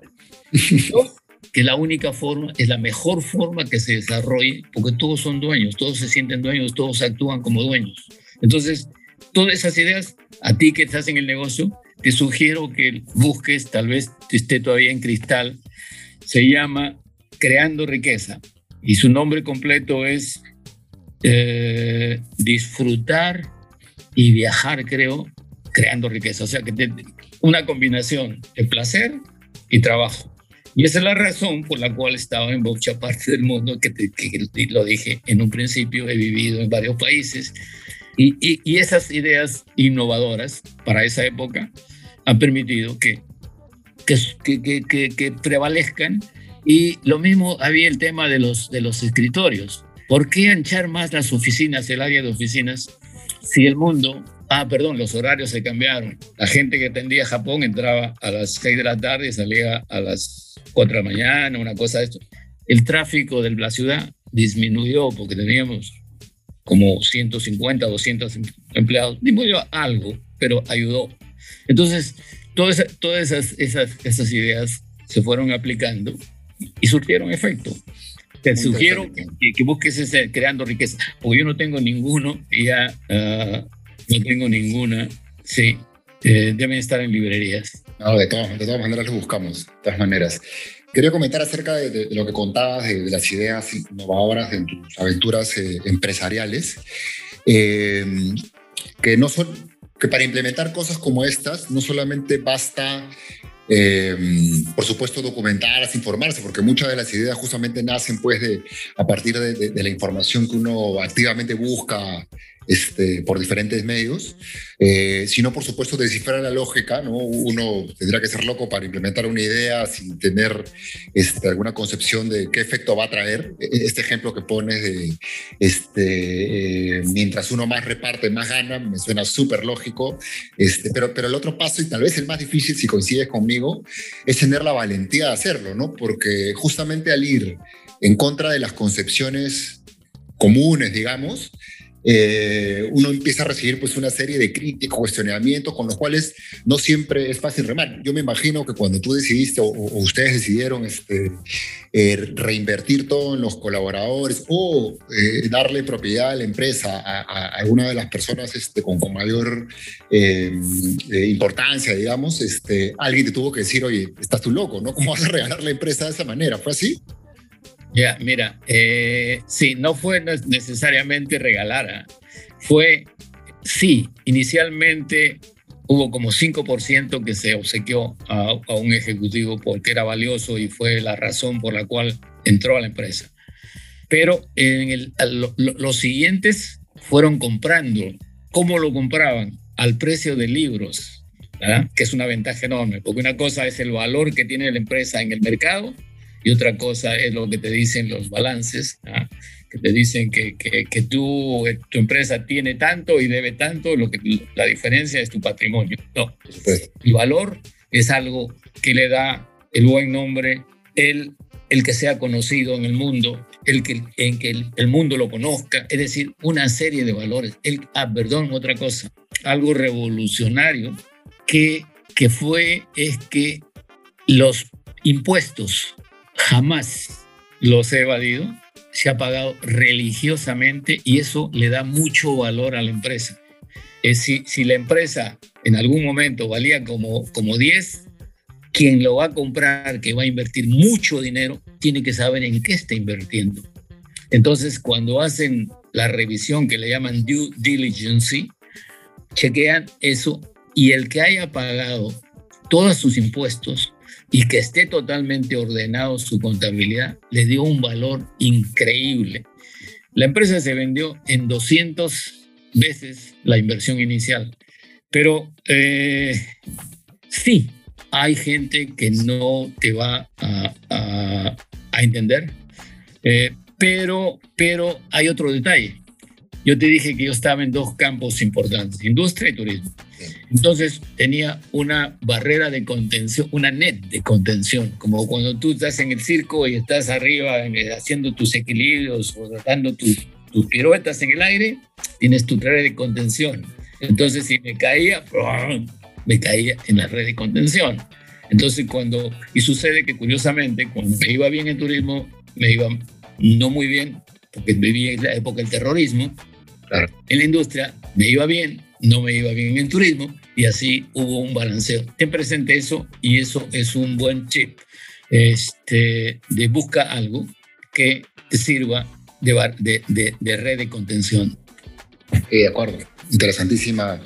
Que la única forma, es la mejor forma que se desarrolle, porque todos son dueños, todos se sienten dueños, todos actúan como dueños. Entonces, todas esas ideas, a ti que estás en el negocio, te sugiero que busques, tal vez esté todavía en cristal, se llama Creando Riqueza y su nombre completo es eh, Disfrutar y viajar, creo, creando riqueza. O sea, que una combinación de placer y trabajo. Y esa es la razón por la cual estaba en mucha parte del mundo, que, lo dije en un principio, he vivido en varios países, y, y, esas ideas innovadoras para esa época han permitido que, que, que, que, prevalezcan. Y lo mismo había el tema de los, de los escritorios. ¿Por qué anchar más las oficinas, el área de oficinas, si el mundo Ah, perdón, los horarios se cambiaron. La gente que atendía Japón entraba a las 6 de la tarde y salía a las 4 de la mañana, una cosa de esto. El tráfico de la ciudad disminuyó porque teníamos como 150, 200 empleados. Disminuyó algo, pero ayudó. Entonces, todas, todas esas, esas, esas ideas se fueron aplicando y surgieron efecto. Te sugiero que, que, busques ese, creando riqueza, porque yo no tengo ninguno y ya... Uh, no tengo ninguna. Sí, eh, deben estar en librerías. No, de todas, de todas maneras lo buscamos, de todas maneras. Quería comentar acerca de, lo que contabas, de, las ideas innovadoras en tus aventuras eh, empresariales, eh, que no son, que para implementar cosas como estas no solamente basta por supuesto, documentarse, informarse, porque muchas de las ideas justamente nacen pues de, a partir de, la información que uno activamente busca este, por diferentes medios, eh, sino por supuesto descifrar la lógica, ¿no? Uno tendrá que ser loco para implementar una idea sin tener este, alguna concepción de qué efecto va a traer. E, e, este ejemplo que pones de, este, eh, mientras uno más reparte, más gana, me suena súper lógico, este, pero, pero el otro paso, y tal vez el más difícil, si coincides conmigo, es tener la valentía de hacerlo, ¿no? Porque justamente al ir en contra de las concepciones comunes, digamos, eh, uno empieza a recibir pues una serie de críticas, cuestionamientos con los cuales no siempre es fácil remar. Yo me imagino que cuando tú decidiste o, ustedes decidieron este, eh, reinvertir todo en los colaboradores o eh, darle propiedad a la empresa a, alguna de las personas este, con, con mayor importancia, digamos, este, alguien te tuvo que decir, oye, estás tú loco, ¿no? ¿Cómo vas a regalar la empresa de esa manera? ¿Fue así? Ya, mira, eh, sí, no fue necesariamente regalara, fue, sí, inicialmente hubo como 5% que se obsequió a, un ejecutivo porque era valioso y fue la razón por la cual entró a la empresa. Pero en los siguientes fueron comprando. ¿Cómo lo compraban? Al precio de libros, que es una ventaja enorme, porque una cosa es el valor que tiene la empresa en el mercado y otra cosa es lo que te dicen los balances, ¿ah? que te dicen que, que, que tú, eh, tu empresa tiene tanto y debe tanto, lo que, la diferencia es tu patrimonio. No, el valor es algo que le da el buen nombre, el, el que sea conocido en el mundo, el que, en que el, mundo lo conozca, es decir, una serie de valores. El, ah, perdón, otra cosa, algo revolucionario que, que fue es que los impuestos jamás los he evadido, se ha pagado religiosamente y eso le da mucho valor a la empresa. Es si, si la empresa en algún momento valía como, como 10, quien lo va a comprar, que va a invertir mucho dinero, tiene que saber en qué está invirtiendo. Entonces, cuando hacen la revisión que le llaman due diligence, chequean eso y el que haya pagado todos sus impuestos y que esté totalmente ordenado su contabilidad, le dio un valor increíble. La empresa se vendió en 200 veces la inversión inicial, pero eh, sí, hay gente que no te va a, entender, eh, pero, pero hay otro detalle. Yo te dije que yo estaba en dos campos importantes, industria y turismo. Entonces tenía una barrera de contención, una net de contención, como cuando tú estás en el circo y estás arriba haciendo tus equilibrios o dando tus, tus piruetas en el aire, tienes tu red de contención. Entonces si me caía, me caía en la red de contención. Entonces cuando, y sucede que curiosamente, cuando me iba bien en turismo, me iba no muy bien, porque vivía en la época del terrorismo, claro. en la industria me iba bien, no me iba bien en turismo y así hubo un balanceo. Ten presente eso y eso es un buen chip este, de busca algo que te sirva de, de, de, red de contención. de acuerdo, interesantísima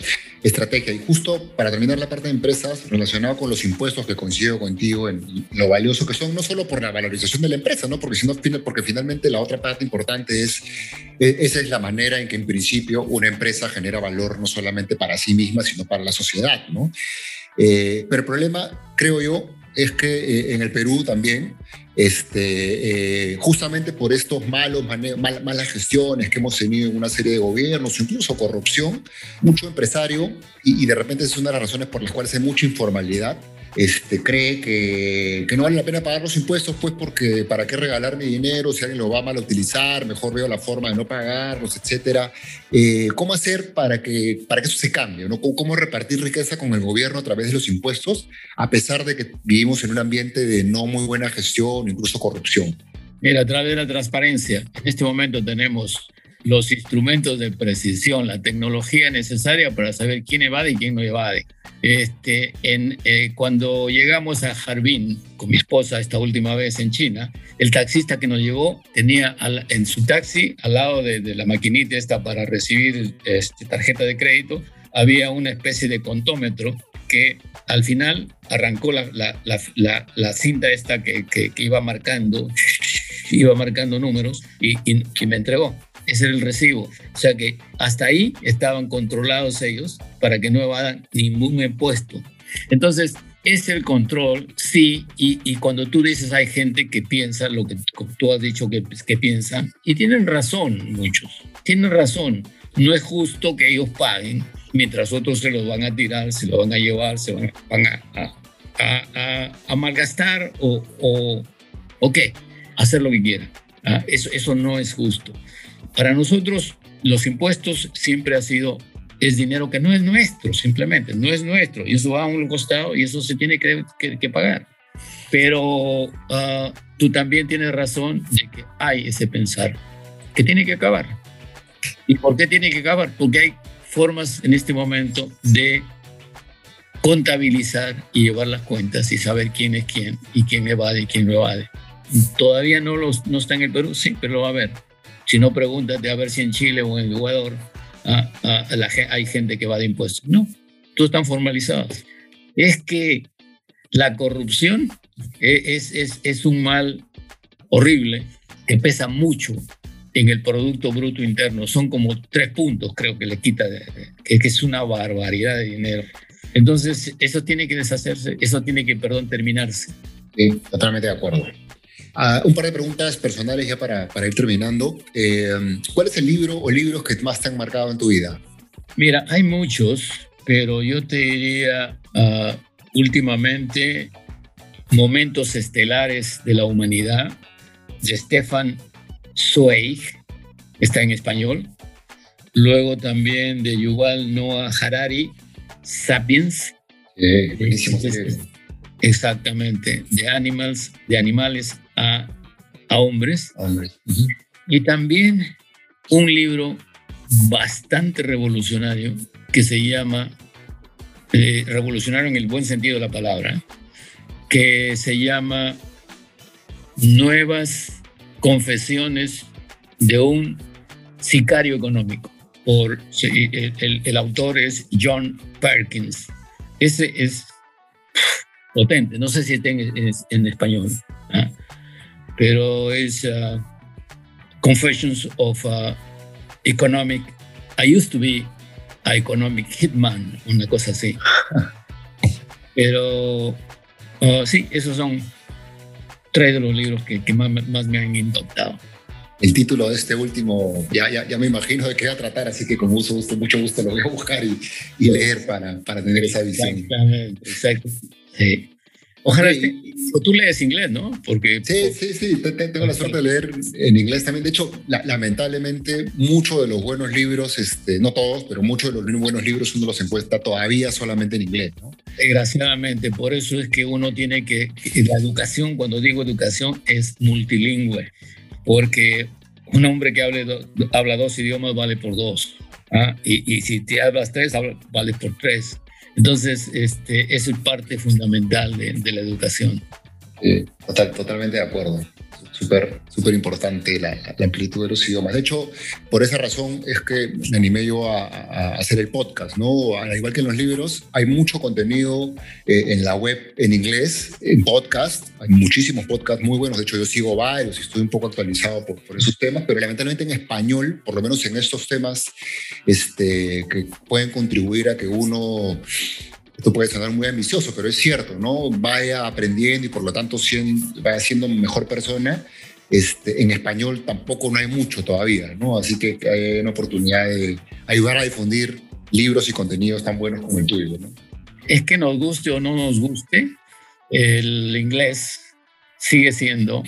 estrategia. Y justo para terminar la parte de empresas, relacionado con los impuestos que coincido contigo en lo valioso que son, no solo por la valorización de la empresa, ¿no? porque, sino, porque finalmente la otra parte importante es, e, esa es la manera en que en principio una empresa genera valor no solamente para sí misma, sino para la sociedad. ¿no? Eh, pero el problema, creo yo, es que eh, en el Perú también, este, eh, justamente por estos malos malas gestiones que hemos tenido en una serie de gobiernos, incluso corrupción, mucho empresario, y, y de repente es una de las razones por las cuales hay mucha informalidad, este, cree que, que, no vale la pena pagar los impuestos, pues porque para qué regalar mi dinero si alguien lo va a mal utilizar, mejor veo la forma de no pagarlos, etcétera. Eh, ¿Cómo hacer para que, para que eso se cambie? ¿no? ¿Cómo, repartir riqueza con el gobierno a través de los impuestos, a pesar de que vivimos en un ambiente de no muy buena gestión, incluso corrupción? Mira, a través de la transparencia, en este momento tenemos los instrumentos de precisión, la tecnología necesaria para saber quién evade y quién no evade. Este, en, eh, cuando llegamos a Harbin con mi esposa esta última vez en China, el taxista que nos llevó tenía en su taxi, al lado de, la maquinita esta para recibir este, tarjeta de crédito, había una especie de contómetro que al final arrancó la, la, la, cinta esta que, que, iba marcando, iba marcando números y, y, y me entregó ese era el recibo. O sea que hasta ahí estaban controlados ellos para que no evadan ningún impuesto. Entonces, es el control, sí, y, cuando tú dices hay gente que piensa lo que tú has dicho que, que piensan, y tienen razón muchos, tienen razón. No es justo que ellos paguen mientras otros se los van a tirar, se los van a llevar, se van, a, a, a, malgastar o, o, o, qué, hacer lo que quieran. ¿ah? Eso, eso no es justo. Para nosotros, los impuestos siempre ha sido, es dinero que no es nuestro, simplemente, no es nuestro, y eso va a un costado y eso se tiene que, que, pagar. Pero ah, tú también tienes razón de que hay ese pensar que tiene que acabar. ¿Y por qué tiene que acabar? Porque hay formas en este momento de contabilizar y llevar las cuentas y saber quién es quién y quién evade y quién no evade. Todavía no, los, no está en el Perú, sí, pero lo va a ver. Si no, pregúntate a ver si en Chile o en Ecuador ah, hay gente que va de impuestos. No, todos están formalizados. Es que la corrupción e, es, es, es un mal horrible que pesa mucho en el Producto Bruto Interno. Son como tres puntos, creo que le quita, que es una barbaridad de dinero. Entonces, eso tiene que deshacerse, eso tiene que, perdón, terminarse. Sí, totalmente de acuerdo. Ah, un par de preguntas personales ya para, para ir terminando. Eh, ¿Cuál es el libro o libros que más te han marcado en tu vida? Mira, hay muchos, pero yo te diría uh, últimamente Momentos Estelares de la Humanidad de Stefan Zweig, está en español. Luego también de Yuval Noah Harari, Sapiens. Eh, buenísimo. Exactamente, de animals, de animales a, hombres. Y también un libro bastante revolucionario que se llama, eh, revolucionario en el buen sentido de la palabra, que se llama Nuevas Confesiones de un sicario económico. Por, el, el autor es John Perkins. Ese es potente, no sé si está en, español. ¿ah? pero es uh, Confessions of uh, Economic. I used to be a economic hitman, una cosa así. [LAUGHS] Pero uh, sí, esos son tres de los libros que, que más, más, me han impactado. El título de este último, ya, ya, ya, me imagino de qué va a tratar, así que con mucho gusto, mucho gusto lo voy a buscar y, y leer para, para tener esa visión. Exactamente, exacto. Sí. Ojalá tú lees inglés, ¿no? Porque sí, sí, sí, tengo la suerte de leer en inglés también. De hecho, lamentablemente, muchos de los buenos libros, este, no todos, pero muchos de los buenos libros uno los encuentra todavía solamente en inglés, ¿no? Desgraciadamente, por eso es que uno tiene que, la educación, cuando digo educación, es multilingüe, porque un hombre que hable habla dos idiomas vale por dos, ¿ah? y, y, si te hablas tres, vale por tres. Entonces, este, es parte fundamental de, la educación. totalmente de acuerdo. Súper súper importante la, amplitud de los idiomas. De hecho, por esa razón es que me animé yo a, hacer el podcast, ¿no? Al igual que en los libros, hay mucho contenido eh, en la web en inglés, en podcast, hay muchísimos podcasts muy buenos, de hecho yo sigo varios y estoy un poco actualizado por, por esos temas, pero lamentablemente en español, por lo menos en estos temas este, que pueden contribuir a que uno esto puede sonar muy ambicioso, pero es cierto, ¿no? Vaya aprendiendo y por lo tanto vaya siendo mejor persona. Este, en español tampoco no hay mucho todavía, ¿no? Así que hay una oportunidad de ayudar a difundir libros y contenidos tan buenos como el tuyo, ¿no? Es que nos guste o no nos guste, el inglés sigue siendo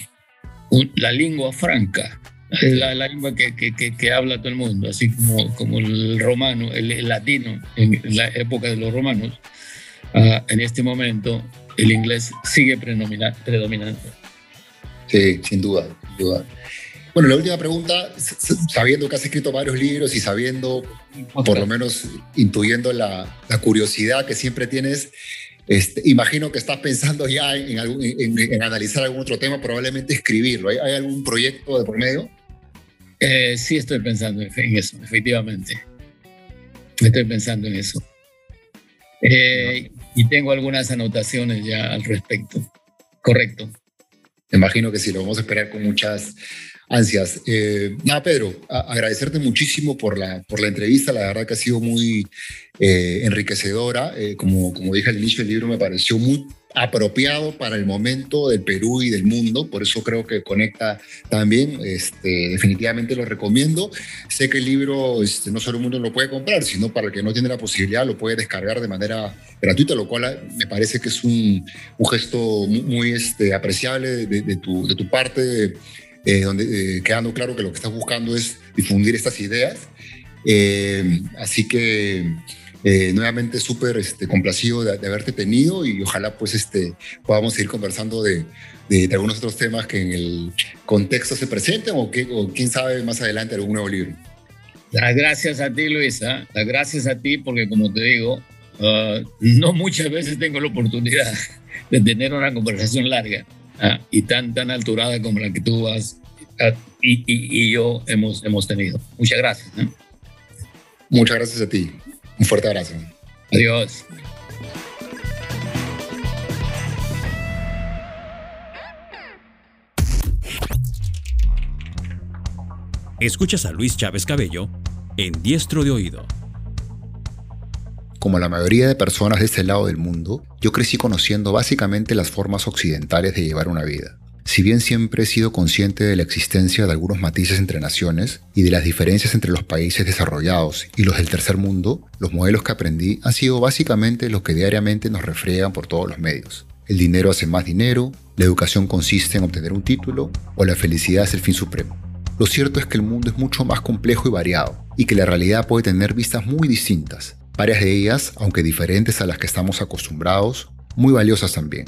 la lengua franca, es la, lengua que, que, que, habla todo el mundo, así como, como el romano, el latino en la época de los romanos Ah, en este momento el inglés sigue predominante. Sí, sin duda, sin duda. Bueno, la última pregunta, sabiendo que has escrito varios libros y sabiendo, por lo menos intuyendo la, curiosidad que siempre tienes, este, imagino que estás pensando ya en, en, analizar algún otro tema, probablemente escribirlo. ¿Hay, algún proyecto de por medio? Eh, sí, estoy pensando en eso, efectivamente. Estoy pensando en eso. Eh, y tengo algunas anotaciones ya al respecto. Correcto. Me imagino que sí, lo vamos a esperar con muchas ansias. Eh, nada, Pedro, agradecerte muchísimo por la, por la entrevista. La verdad que ha sido muy eh, enriquecedora. como, como dije al inicio del libro, me pareció muy apropiado para el momento del Perú y del mundo, por eso creo que conecta también, este, definitivamente lo recomiendo. Sé que el libro este, no solo el mundo lo puede comprar, sino para el que no tiene la posibilidad lo puede descargar de manera gratuita, lo cual me parece que es un, un gesto muy, este, apreciable de, tu, de tu parte, eh, donde, eh, quedando claro que lo que estás buscando es difundir estas ideas. Eh, así que eh, nuevamente súper este, complacido de, haberte tenido y ojalá pues este, podamos seguir conversando de, de, algunos otros temas que en el contexto se presenten o, que, o quién sabe más adelante algún nuevo libro. Las gracias a ti, Luisa. Las gracias a ti porque, como te digo, ah, no muchas veces tengo la oportunidad [LAUGHS] de tener una conversación larga ah, y tan, tan alturada como la que tú vas ah, y, y, yo hemos, hemos tenido. Muchas gracias. Muchas gracias a ti. Un fuerte abrazo. Adiós. Escuchas a Luis Chávez Cabello en Diestro de Oído. Como la mayoría de personas de este lado del mundo, yo crecí conociendo básicamente las formas occidentales de llevar una vida. Si bien siempre he sido consciente de la existencia de algunos matices entre naciones y de las diferencias entre los países desarrollados y los del tercer mundo, los modelos que aprendí han sido básicamente los que diariamente nos refriegan por todos los medios. El dinero hace más dinero, la educación consiste en obtener un título o la felicidad es el fin supremo. Lo cierto es que el mundo es mucho más complejo y variado, y que la realidad puede tener vistas muy distintas, varias de ellas, aunque diferentes a las que estamos acostumbrados, muy valiosas también.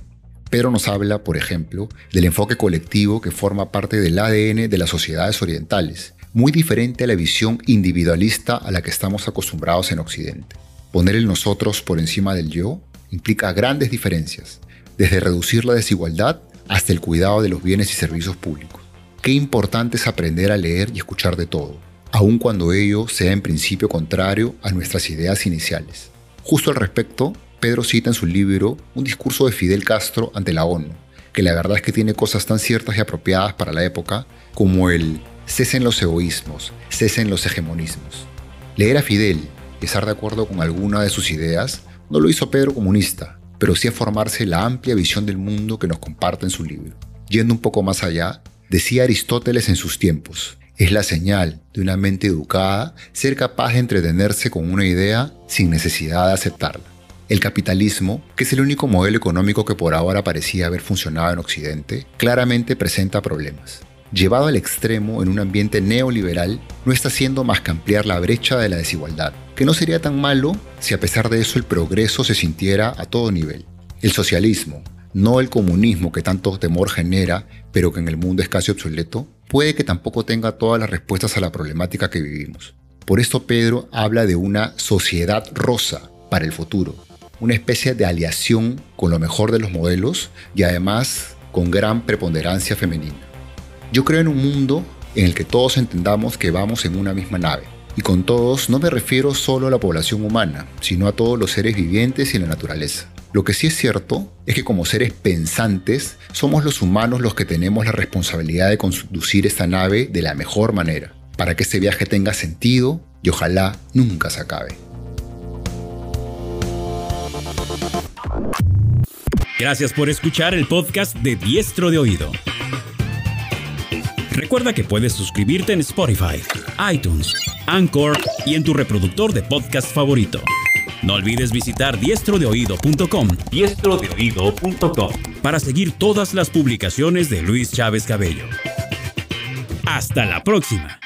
Pedro nos habla, por ejemplo, del enfoque colectivo que forma parte del ADN de las sociedades orientales, muy diferente a la visión individualista a la que estamos acostumbrados en Occidente. Poner el nosotros por encima del yo implica grandes diferencias, desde reducir la desigualdad hasta el cuidado de los bienes y servicios públicos. Qué importante es aprender a leer y escuchar de todo, aun cuando ello sea en principio contrario a nuestras ideas iniciales. Justo al respecto, Pedro cita en su libro un discurso de Fidel Castro ante la ONU, que la verdad es que tiene cosas tan ciertas y apropiadas para la época como el cesen los egoísmos, cesen los hegemonismos. Leer a Fidel y estar de acuerdo con alguna de sus ideas no lo hizo Pedro comunista, pero sí a formarse la amplia visión del mundo que nos comparte en su libro. Yendo un poco más allá, decía Aristóteles en sus tiempos, es la señal de una mente educada ser capaz de entretenerse con una idea sin necesidad de aceptarla. El capitalismo, que es el único modelo económico que por ahora parecía haber funcionado en Occidente, claramente presenta problemas. Llevado al extremo en un ambiente neoliberal, no está haciendo más que ampliar la brecha de la desigualdad, que no sería tan malo si a pesar de eso el progreso se sintiera a todo nivel. El socialismo, no el comunismo que tanto temor genera, pero que en el mundo es casi obsoleto, puede que tampoco tenga todas las respuestas a la problemática que vivimos. Por esto Pedro habla de una sociedad rosa para el futuro, una especie de aliación con lo mejor de los modelos y además con gran preponderancia femenina. Yo creo en un mundo en el que todos entendamos que vamos en una misma nave. Y con todos no me refiero solo a la población humana, sino a todos los seres vivientes y la naturaleza. Lo que sí es cierto es que como seres pensantes somos los humanos los que tenemos la responsabilidad de conducir esta nave de la mejor manera, para que este viaje tenga sentido y ojalá nunca se acabe. Gracias por escuchar el podcast de Diestro de Oído. Recuerda que puedes suscribirte en Spotify, iTunes, Anchor y en tu reproductor de podcast favorito. No olvides visitar diestrodeoído.com diestrodeoído.com para seguir todas las publicaciones de Luis Chávez Cabello. Hasta la próxima.